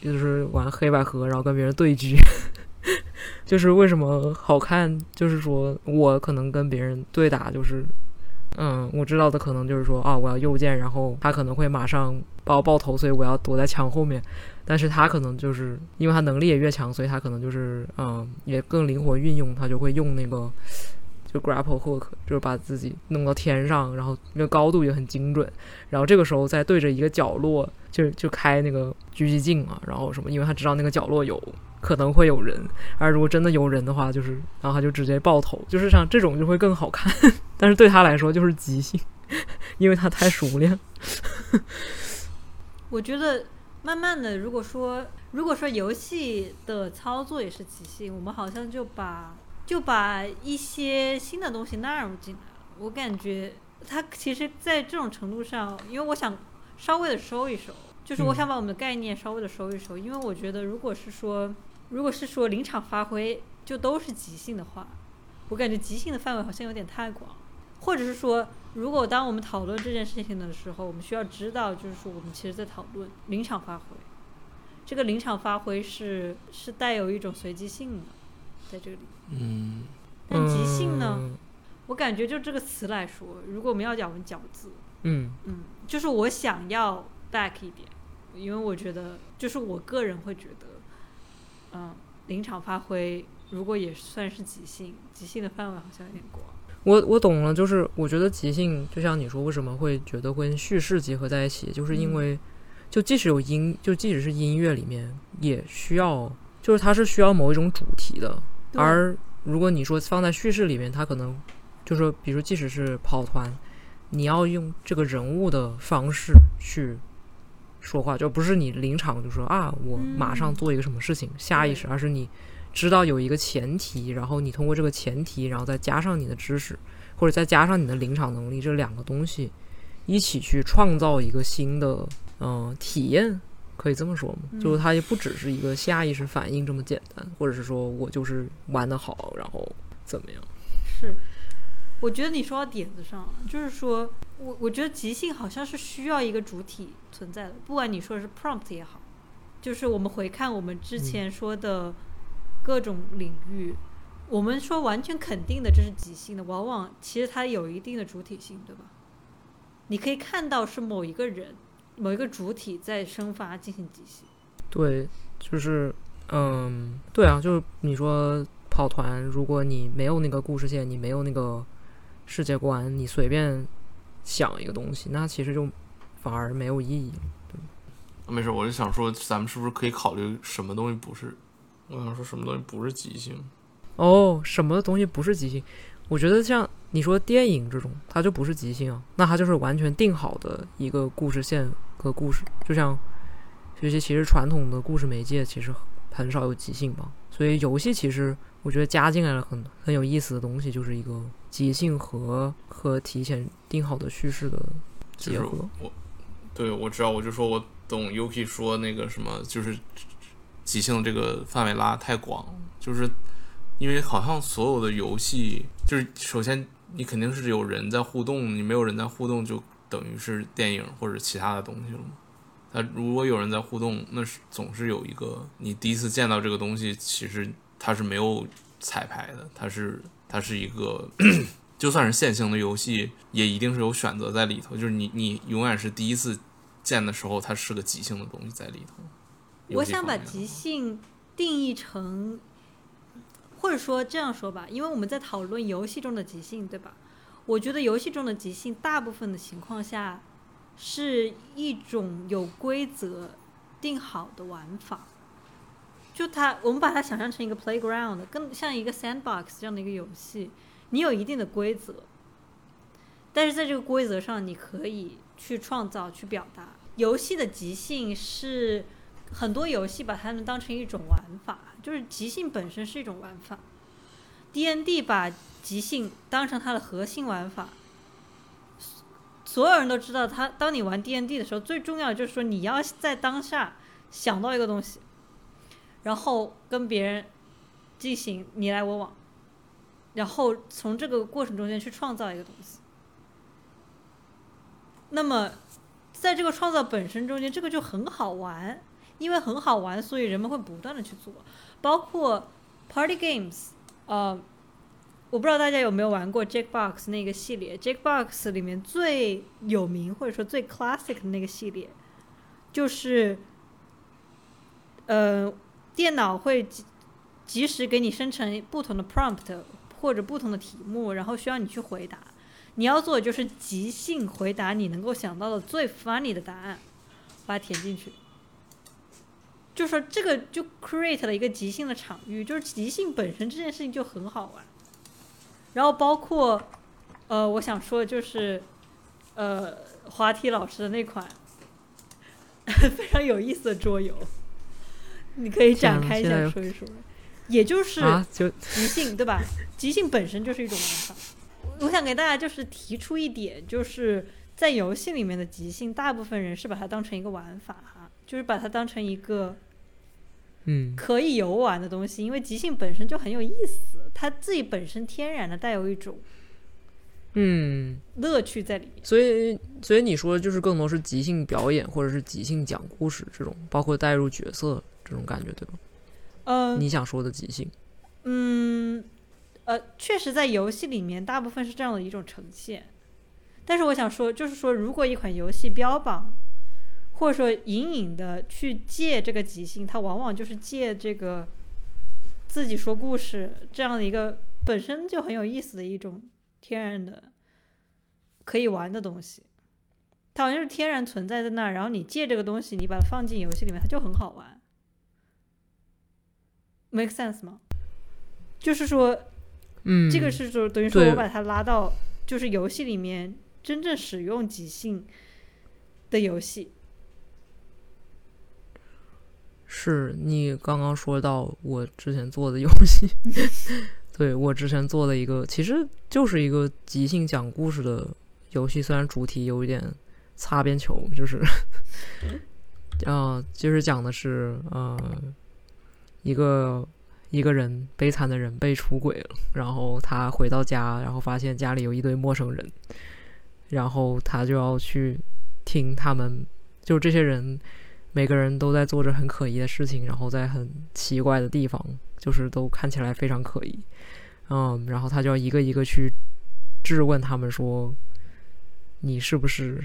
B: 就是玩黑百合，然后跟别人对狙。就是为什么好看？就是说我可能跟别人对打，就是嗯，我知道的可能就是说啊，我要右键，然后他可能会马上把我爆头，所以我要躲在墙后面。但是他可能就是因为他能力也越强，所以他可能就是嗯，也更灵活运用，他就会用那个就 grapple hook，就是把自己弄到天上，然后那个高度也很精准。然后这个时候再对着一个角落，就就开那个狙击镜啊，然后什么，因为他知道那个角落有可能会有人，而如果真的有人的话，就是然后他就直接爆头，就是像这种就会更好看。但是对他来说就是即兴，因为他太熟练。
A: 我觉得慢慢的，如果说如果说游戏的操作也是即兴，我们好像就把就把一些新的东西纳入进来。我感觉他其实，在这种程度上，因为我想稍微的收一收，就是我想把我们的概念稍微的收一收，因为我觉得如果是说如果是说临场发挥就都是即兴的话，我感觉即兴的范围好像有点太广，或者是说。如果当我们讨论这件事情的时候，我们需要知道，就是说我们其实在讨论临场发挥。这个临场发挥是是带有一种随机性的，在这里。
C: 嗯。
A: 但即兴呢？我感觉就这个词来说，如果我们要讲我们饺子，
B: 嗯
A: 嗯，就是我想要 back 一点，因为我觉得，就是我个人会觉得，嗯，临场发挥如果也算是即兴，即兴的范围好像有点广。
B: 我我懂了，就是我觉得即兴，就像你说，为什么会觉得跟叙事结合在一起，就是因为，就即使有音，就即使是音乐里面，也需要，就是它是需要某一种主题的。而如果你说放在叙事里面，它可能就是说，比如即使是跑团，你要用这个人物的方式去说话，就不是你临场就说啊，我马上做一个什么事情，下意识，而是你。知道有一个前提，然后你通过这个前提，然后再加上你的知识，或者再加上你的临场能力，这两个东西一起去创造一个新的嗯体验，可以这么说吗？就是它也不只是一个下意识反应这么简单，或者是说我就是玩的好，然后怎么样？
A: 是，我觉得你说到点子上了，就是说我我觉得即兴好像是需要一个主体存在的，不管你说的是 prompt 也好，就是我们回看我们之前说的。各种领域，我们说完全肯定的这是即兴的，往往其实它有一定的主体性，对吧？你可以看到是某一个人、某一个主体在生发进行即兴。
B: 对，就是，嗯，对啊，就是你说跑团，如果你没有那个故事线，你没有那个世界观，你随便想一个东西，那其实就反而没有意义。
C: 没事，我就想说，咱们是不是可以考虑什么东西不是？我想说什么东西不是即兴？
B: 哦，什么东西不是即兴？我觉得像你说电影这种，它就不是即兴啊，那它就是完全定好的一个故事线和故事。就像这些其实传统的故事媒介其实很少有即兴吧，所以游戏其实我觉得加进来了很很有意思的东西，就是一个即兴和和提前定好的叙事的结合。
C: 我对我知道，我就说我懂 Yuki 说那个什么，就是。即兴这个范围拉太广，就是因为好像所有的游戏，就是首先你肯定是有人在互动，你没有人在互动，就等于是电影或者其他的东西了嘛。它如果有人在互动，那是总是有一个你第一次见到这个东西，其实它是没有彩排的，它是它是一个，就算是线性的游戏，也一定是有选择在里头，就是你你永远是第一次见的时候，它是个即兴的东西在里头。
A: 我想把即兴定义成，或者说这样说吧，因为我们在讨论游戏中的即兴，对吧？我觉得游戏中的即兴，大部分的情况下是一种有规则定好的玩法。就它，我们把它想象成一个 playground，更像一个 sandbox 这样的一个游戏。你有一定的规则，但是在这个规则上，你可以去创造、去表达。游戏的即兴是。很多游戏把它们当成一种玩法，就是即兴本身是一种玩法。D N D 把即兴当成它的核心玩法，所有人都知道，他当你玩 D N D 的时候，最重要的就是说你要在当下想到一个东西，然后跟别人进行你来我往，然后从这个过程中间去创造一个东西。那么。在这个创造本身中间，这个就很好玩，因为很好玩，所以人们会不断的去做，包括 party games，呃，我不知道大家有没有玩过 Jackbox 那个系列，Jackbox 里面最有名或者说最 classic 的那个系列，就是，呃，电脑会及及时给你生成不同的 prompt 或者不同的题目，然后需要你去回答。你要做的就是即兴回答你能够想到的最 funny 的答案，把它填进去。就说这个就 create 了一个即兴的场域，就是即兴本身这件事情就很好玩。然后包括，呃，我想说的就是，呃，滑梯老师的那款 非常有意思的桌游，你可以展开一下说一说。也就是
B: 啊，就
A: 即兴，对吧？即兴本身就是一种玩法。我想给大家就是提出一点，就是在游戏里面的即兴，大部分人是把它当成一个玩法哈，就是把它当成一个
B: 嗯
A: 可以游玩的东西，因为即兴本身就很有意思，它自己本身天然的带有一种
B: 嗯，
A: 乐趣在里面。
B: 所以所以你说的就是更多是即兴表演或者是即兴讲故事这种，包括带入角色这种感觉，对吧？
A: 嗯、
B: 你想说的即兴，
A: 嗯，呃，确实在游戏里面大部分是这样的一种呈现，但是我想说，就是说，如果一款游戏标榜，或者说隐隐的去借这个即兴，它往往就是借这个自己说故事这样的一个本身就很有意思的一种天然的可以玩的东西，它好像是天然存在在那儿，然后你借这个东西，你把它放进游戏里面，它就很好玩。Make sense 吗？就是说，
B: 嗯，
A: 这个是说等于说我把它拉到就是游戏里面真正使用即兴的游戏。
B: 是你刚刚说到我之前做的游戏，对我之前做的一个，其实就是一个即兴讲故事的游戏，虽然主题有一点擦边球，就是，啊、就是讲的是呃一个一个人悲惨的人被出轨了，然后他回到家，然后发现家里有一堆陌生人，然后他就要去听他们，就这些人。每个人都在做着很可疑的事情，然后在很奇怪的地方，就是都看起来非常可疑。嗯，然后他就要一个一个去质问他们说：“你是不是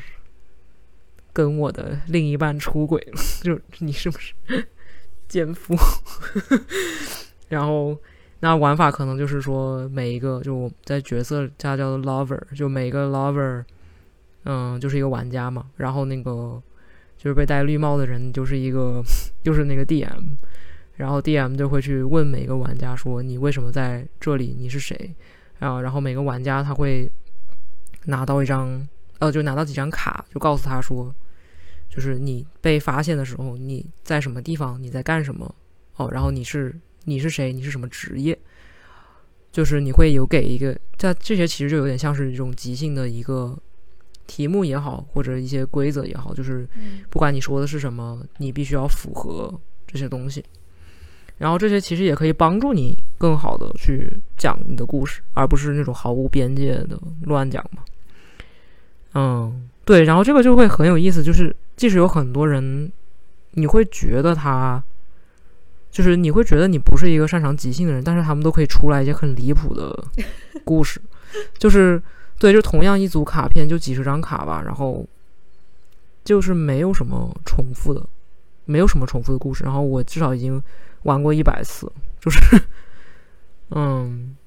B: 跟我的另一半出轨了？就你是不是奸夫？” 然后那玩法可能就是说，每一个就我在角色家叫做 lover，就每个 lover，嗯，就是一个玩家嘛。然后那个。就是被戴绿帽的人就是一个，就是那个 DM，然后 DM 就会去问每个玩家说你为什么在这里，你是谁啊？然后每个玩家他会拿到一张，呃，就拿到几张卡，就告诉他说，就是你被发现的时候你在什么地方，你在干什么哦，然后你是你是谁，你是什么职业，就是你会有给一个，在这些其实就有点像是一种即兴的一个。题目也好，或者一些规则也好，就是
A: 嗯
B: 不管你说的是什么，你必须要符合这些东西。然后这些其实也可以帮助你更好的去讲你的故事，而不是那种毫无边界的乱讲嘛。嗯，对。然后这个就会很有意思，就是即使有很多人，你会觉得他，就是你会觉得你不是一个擅长即兴的人，但是他们都可以出来一些很离谱的故事，就是。对，就同样一组卡片，就几十张卡吧，然后就是没有什么重复的，没有什么重复的故事。然后我至少已经玩过一百次，就是，嗯，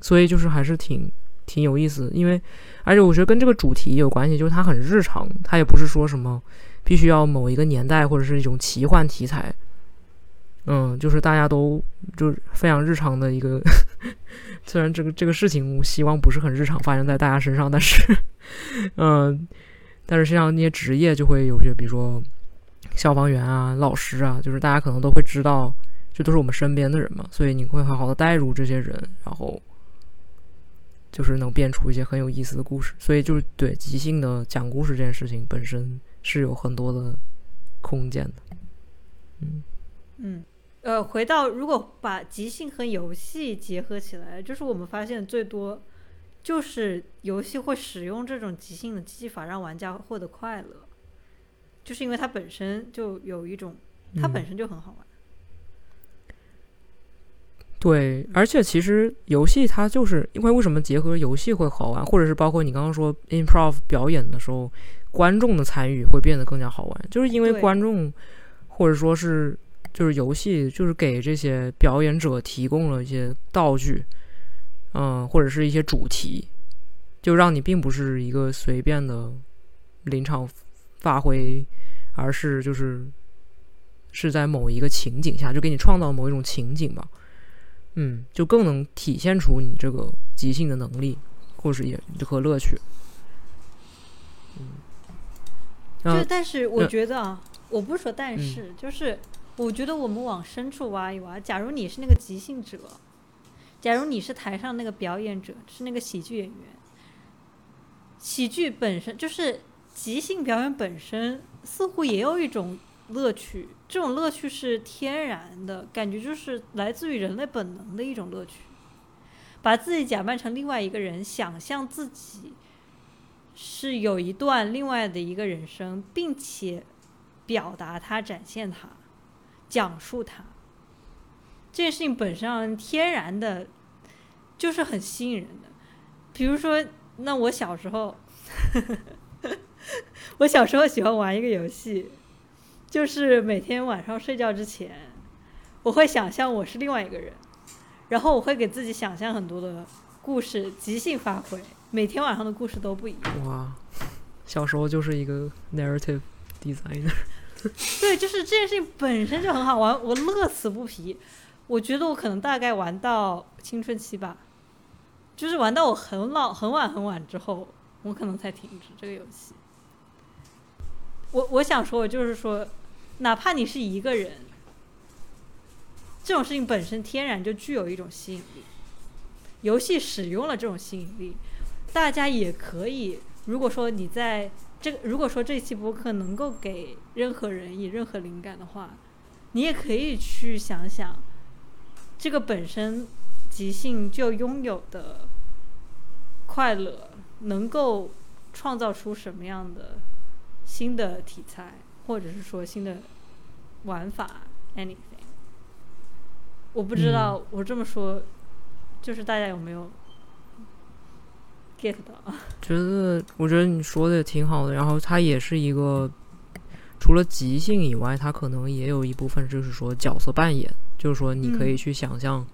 B: 所以就是还是挺挺有意思，因为而且我觉得跟这个主题有关系，就是它很日常，它也不是说什么必须要某一个年代或者是一种奇幻题材，嗯，就是大家都就是非常日常的一个。虽然这个这个事情，希望不是很日常发生在大家身上，但是，嗯，但是像那些职业就会有些，比如说消防员啊、老师啊，就是大家可能都会知道，这都是我们身边的人嘛，所以你会好好的带入这些人，然后就是能编出一些很有意思的故事。所以就是对即兴的讲故事这件事情本身是有很多的空间的。嗯
A: 嗯，呃，回到如果把即兴和游戏结合起来，就是我们发现最多就是游戏会使用这种即兴的技法让玩家获得快乐。就是因为它本身就有一种，它
B: 嗯
A: 本身就很好玩。
B: 对，而且其实游戏它就是因为为什么结合游戏会好玩，或者是包括你刚刚说 improv 表演的时候，观众的参与会变得更加好玩，就是因为观众或者说是就是游戏就是给这些表演者提供了一些道具，嗯、或者是一些主题，就让你并不是一个随便的临场发挥，而是就是是在某一个情景下，就给你创造某一种情景吧。嗯，就更能体现出你这个即兴的能力，或是也和乐趣。嗯，
A: 就但是我
B: 嗯
A: 觉得啊，我不是说但是，就是我觉得我们往深处挖一挖。假如你是那个即兴者，假如你是台上那个表演者，是那个喜剧演员，喜剧本身就是即兴表演本身，似乎也有一种乐趣。这种乐趣是天然的感觉，就是来自于人类本能的一种乐趣。把自己假扮成另外一个人，想象自己是有一段另外的一个人生，并且表达它、展现它、讲述它。这件事情本身天然的，就是很吸引人的。比如说，那我小时候，我小时候喜欢玩一个游戏，就是每天晚上睡觉之前，我会想象我是另外一个人，然后我会给自己想象很多的故事，即兴发挥。每天晚上的故事都不一样。
B: 哇，小时候就是一个 narrative designer。
A: 对，就是这件事情本身就很好玩，我乐此不疲。我觉得我可能大概玩到青春期吧，就是玩到我很老、很晚、很晚之后，我可能才停止这个游戏。我我想说，我就是说，哪怕你是一个人，这种事情本身天然就具有一种吸引力。游戏使用了这种吸引力，大家也可以。如果说你在这，如果说这期播客能够给任何人以任何灵感的话，你也可以去想想，这个本身即兴就拥有的快乐，能够创造出什么样的新的题材，或者是说新的玩法，anything。我不知道我这么说，就是大家有没有 get 到？
B: 觉得，我觉得你说的也挺好的。然后它也是一个，除了即兴以外，它可能也有一部分就是说角色扮演，就是说你可以
A: 嗯
B: 去想象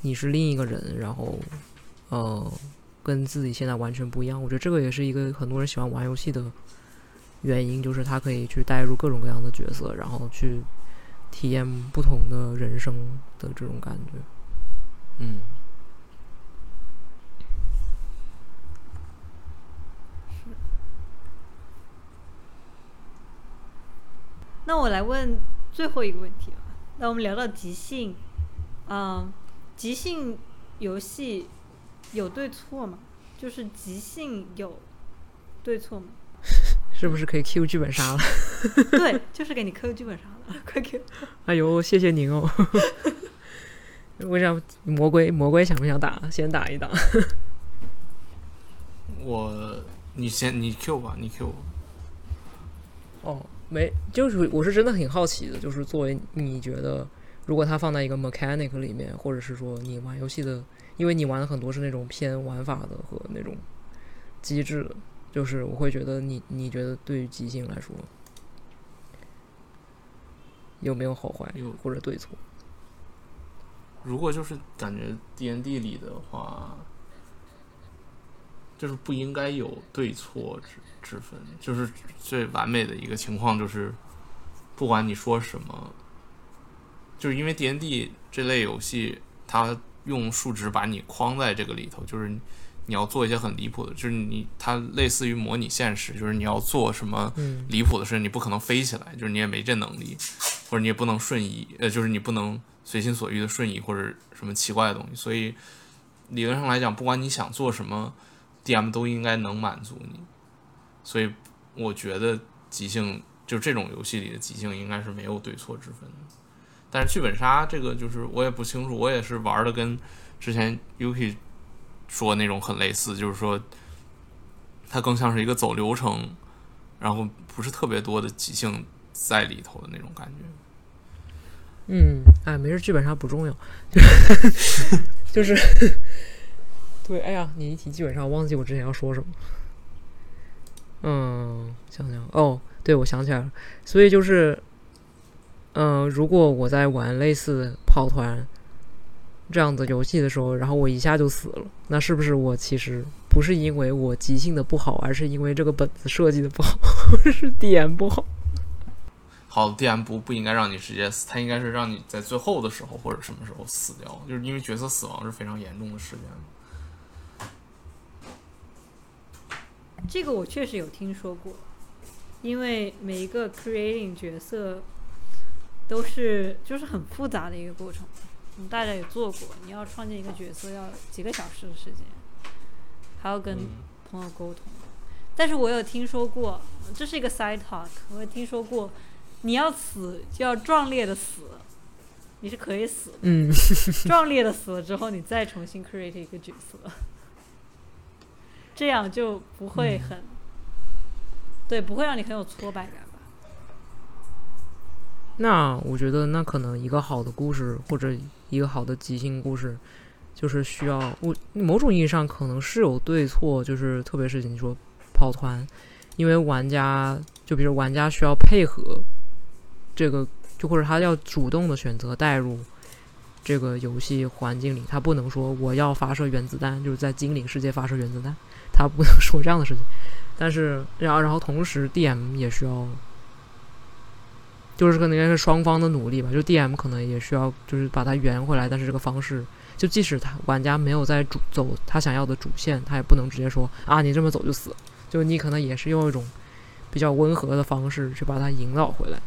B: 你是另一个人，然后呃，跟自己现在完全不一样。我觉得这个也是一个很多人喜欢玩游戏的原因，就是他可以去带入各种各样的角色，然后去体验不同的人生的这种感觉。
C: 嗯，
A: 那我来问最后一个问题啊。那我们聊到即兴，嗯，即兴游戏有对错吗？就是即兴有对错吗？
B: 是不是可以 Q 剧本杀了？
A: 对，就是给你 Q 剧本杀了，快 Q。
B: 哎呦，谢谢您哦。我想魔鬼魔鬼想不想打？先打一打。
C: 我你先你 Q 吧，你 Q 吧。
B: 哦，没，就是我是真的很好奇的，就是作为你觉得，如果它放在一个 mechanic 里面，或者是说你玩游戏的，因为你玩的很多是那种偏玩法的和那种机制的，就是我会觉得你你觉得对于即兴来说有没有好坏
C: 有
B: 或者对错？
C: 如果就是感觉 D N D 里的话，就是不应该有对错之之分，就是最完美的一个情况就是，不管你说什么，就是因为 D N D 这类游戏，它用数值把你框在这个里头，就是你要做一些很离谱的，就是你它类似于模拟现实，就是你要做什么
B: 嗯
C: 离谱的事，你不可能飞起来，就是你也没这能力，或者你也不能瞬移，呃，就是你不能随心所欲的瞬移或者什么奇怪的东西。所以理论上来讲，不管你想做什么，DM 都应该能满足你。所以我觉得即兴就这种游戏里的即兴应该是没有对错之分的。但是剧本杀这个就是我也不清楚，我也是玩的跟之前 Yuki 说那种很类似，就是说它更像是一个走流程然后不是特别多的即兴在里头的那种感觉。
B: 嗯，哎，没事，剧本杀不重要，就是，对，哎呀，你一提剧本杀，忘记我之前要说什么。嗯，想想，哦，对，我想起来了，所以就是，嗯、如果我在玩类似跑团这样的游戏的时候，然后我一下就死了，那是不是我其实不是因为我即兴的不好，而是因为这个本子设计的不好，或 者是点不好？
C: 好的 DM 不不应该让你直接死，他应该是让你在最后的时候或者什么时候死掉，就是因为角色死亡是非常严重的事件。
A: 这个我确实有听说过，因为每一个 creating 角色都是就是很复杂的一个过程。嗯，大家也做过，你要创建一个角色要几个小时的时间，还要跟
C: 嗯
A: 朋友沟通。但是我有听说过，这是一个 side talk，我有听说过，你要死就要壮烈的死，你是可以死的，
B: 嗯，
A: 壮烈的死了之后，你再重新 create 一个角色，这样就不会很，对，不会让你很有挫败感吧？
B: 那我觉得，那可能一个好的故事或者一个好的即兴故事，就是需要我某种意义上可能是有对错，就是特别是你说跑团，因为玩家就比如玩家需要配合这个，就或者他要主动的选择带入这个游戏环境里，他不能说我要发射原子弹，就是在精灵世界发射原子弹，他不能说这样的事情。但是，然后然后同时 DM 也需要。就是可能应该是双方的努力吧，就 DM 可能也需要就是把它圆回来，但是这个方式，就即使他玩家没有在主走他想要的主线，他也不能直接说啊你这么走就死，就你可能也是用一种比较温和的方式去把它引导回来。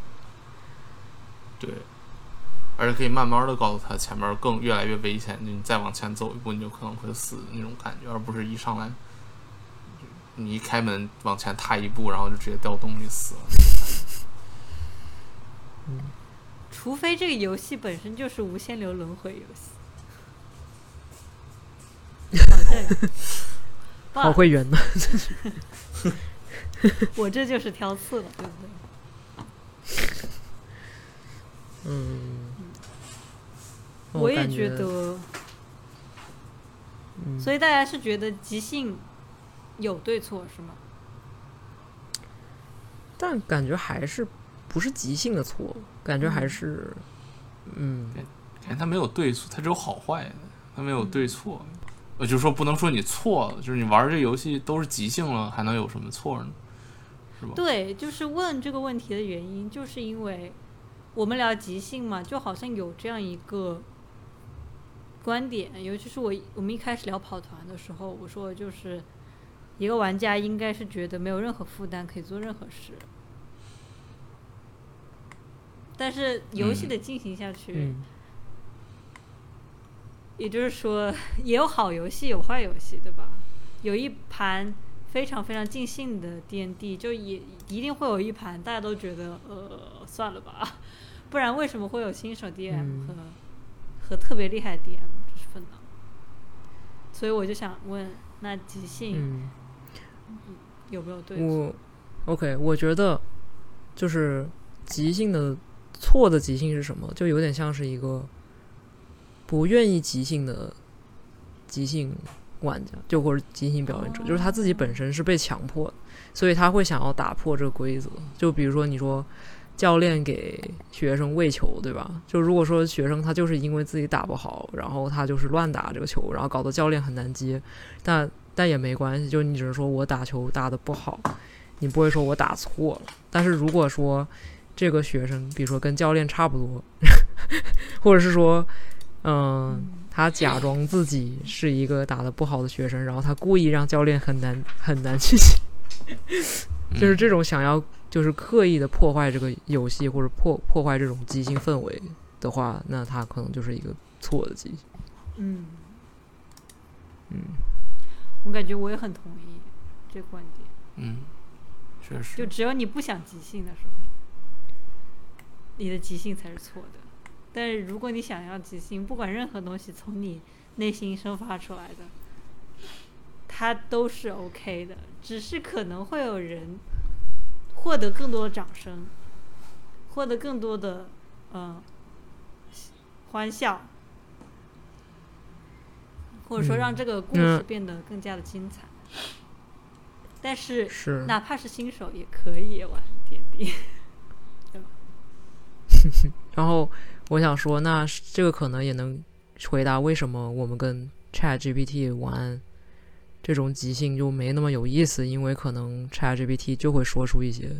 C: 对，而且可以慢慢的告诉他前面更越来越危险，你再往前走一步你就可能会死那种感觉，而不是一上来你一开门往前踏一步，然后就直接掉洞里死了。
A: 除非这个游戏本身就是无限流轮回游戏。好
B: 会圆的，
A: 我这就是挑刺了，对不对？
B: 嗯，
A: 我也觉得，
B: 嗯，
A: 所以大家是觉得即兴有对错是吗？
B: 但感觉还是不是即兴的错，感觉还是，嗯
C: 感觉它没有对错，它只有好坏的，它没有对错。我就说不能说你错了，就是你玩这游戏都是即兴了，还能有什么错呢？是吧？
A: 对，就是问这个问题的原因，就是因为我们聊即兴嘛，就好像有这样一个观点，尤其是我我们一开始聊跑团的时候，我说就是一个玩家应该是觉得没有任何负担，可以做任何事。但是游戏
C: 嗯
A: 的进行下去，
B: 嗯
A: 也就是说，也有好游戏，有坏游戏，对吧？有一盘非常非常尽兴的 D N D，就也一定会有一盘大家都觉得，呃，算了吧，不然为什么会有新手 D M
B: 嗯
A: 和、和特别厉害 D M 这是分档？所以我就想问，那即兴
B: 嗯。
A: 有没有对？
B: 我 OK，我觉得就是即兴的错的即兴是什么？就有点像是一个不愿意即兴的即兴玩家，就或者即兴表演者，就是他自己本身是被强迫的，所以他会想要打破这个规则。就比如说你说。教练给学生喂球，对吧？就如果说学生他就是因为自己打不好，然后他就是乱打这个球，然后搞得教练很难接，但但也没关系，就你只是说我打球打得不好，你不会说我打错了。但是如果说这个学生，比如说跟教练差不多，或者是说，嗯、他假装自己是一个打的不好的学生，然后他故意让教练很难很难去，就是这种想要就是刻意的破坏这个游戏或者破破坏这种即兴氛围的话，那他可能就是一个错的即兴。
A: 嗯，
B: 嗯，
A: 我感觉我也很同意这个观点。
C: 嗯，确实。
A: 就，只有你不想即兴的时候，你的即兴才是错的。但是如果你想要即兴，不管任何东西从你内心生发出来的，它都是 OK 的。只是可能会有人获得更多的掌声，获得更多的嗯、欢笑，或者说让
B: 嗯
A: 这个故事
B: 嗯
A: 变得更加的精彩。但是
B: 是
A: 哪怕是新手也可以玩 D D。
B: 然后我想说，那这个可能也能回答为什么我们跟 Chat GPT 玩这种即兴就没那么有意思，因为可能 Chat GPT 就会说出一些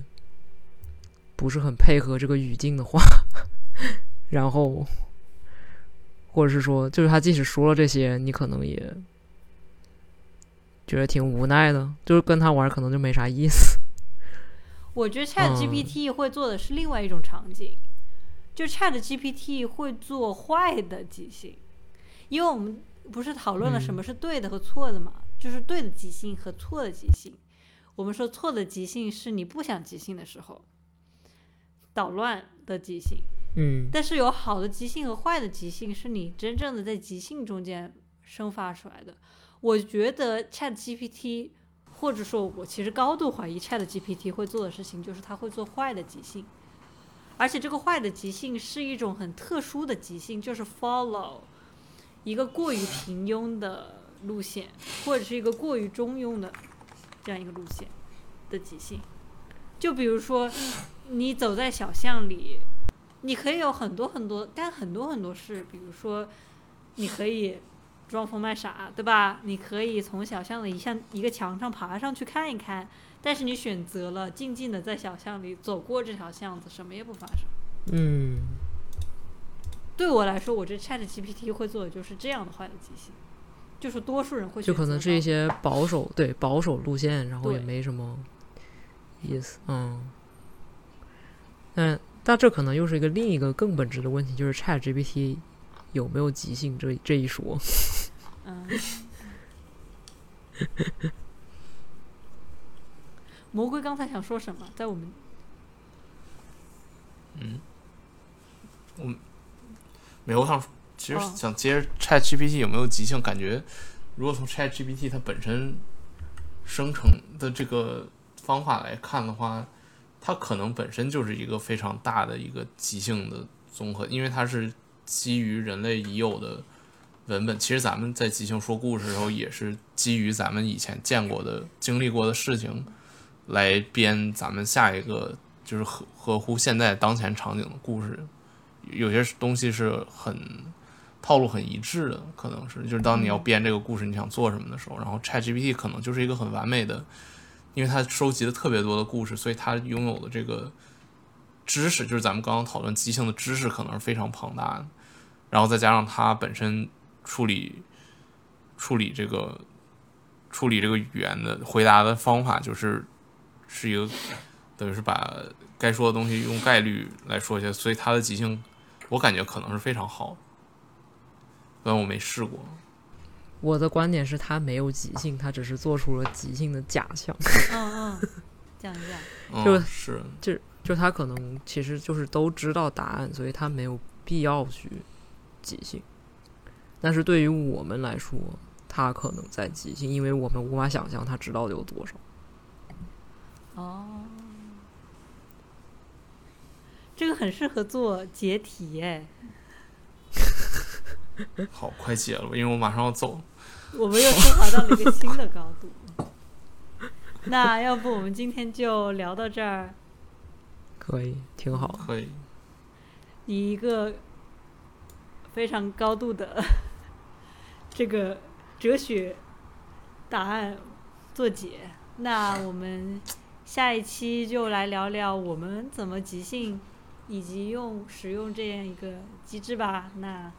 B: 不是很配合这个语境的话，然后或者是说，就是他即使说了这些，你可能也觉得挺无奈的，就是跟他玩可能就没啥意思。
A: 我觉得 Chat
B: 嗯
A: GPT 会做的是另外一种场景，就 Chat GPT 会做坏的即兴，因为我们不是讨论了什么是对的和错的嘛，就是对的即兴和错的即兴。我们说错的即兴是你不想即兴的时候，捣乱的即兴。
B: 嗯
A: 但是有好的即兴和坏的即兴，是你真正的在即兴中间生发出来的。我觉得 Chat GPT，或者说我其实高度怀疑 Chat GPT 会做的事情，就是它会做坏的即兴，而且这个坏的即兴是一种很特殊的即兴，就是 follow 一个过于平庸的路线，或者是一个过于中庸的这样一个路线的即兴。就比如说，你走在小巷里，你可以有很多很多干很多很多事，比如说，你可以装疯卖傻，对吧？你可以从小巷的一项一个墙上爬上去看一看，但是你选择了静静的在小巷里走过这条巷子，什么也不发生。
B: 嗯
A: 对我来说，我这 Chat GPT 会做的就是这样的坏的即兴，就是多数人会
B: 就可能是一些保守对保守路线，然后也没什么意思，嗯。但但这可能又是一个另一个更本质的问题，就是 Chat GPT 有没有即兴这这一说。
A: 嗯。魔鬼刚才想说什么？在我们嗯，我
C: 没有，我想其实
A: 哦
C: 想接着 Chat GPT 有没有即兴，感觉如果从 Chat GPT 它本身生成的这个方法来看的话，它可能本身就是一个非常大的一个即兴的综合，因为它是基于人类已有的文本。其实咱们在即兴说故事的时候，也是基于咱们以前见过的、经历过的事情来编咱们下一个就是合合乎现在当前场景的故事。有些东西是很套路很一致的，可能是就是当你要编这个故事，你想做什么的时候，然后 ChatGPT 可能就是一个很完美的，因为它收集了特别多的故事，所以它拥有的这个知识，就是咱们刚刚讨论即兴的知识，可能是非常庞大的。然后再加上它本身处理处理这个处理这个语言的回答的方法，就是是一个等于是把该说的东西用概率来说一下，所以他的即兴，我感觉可能是非常好的。虽然我没试过，
B: 我的观点是他没有即兴，他只是做出了即兴的假象。
A: 嗯嗯，讲一讲。
C: 嗯、
B: 就是就他可能其实就是都知道答案，所以他没有必要去即兴。但是对于我们来说，他可能在即兴，因为我们无法想象他知道的有多少。
A: 哦，这个很适合做解题哎。
C: 好，快解了吧，因为我马上要走。
A: 我们又升华到了一个新的高度。那要不我们今天就聊到这儿，
B: 可以，挺好。
C: 可以，
A: 以一个非常高度的 这个哲学答案做解。那我们下一期就来聊聊我们怎么即兴，以及用使用这样一个机制吧。那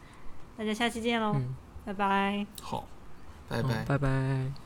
A: 大家下期见喽，
B: 嗯，
A: 拜拜。
C: 好，拜拜。
B: 拜拜。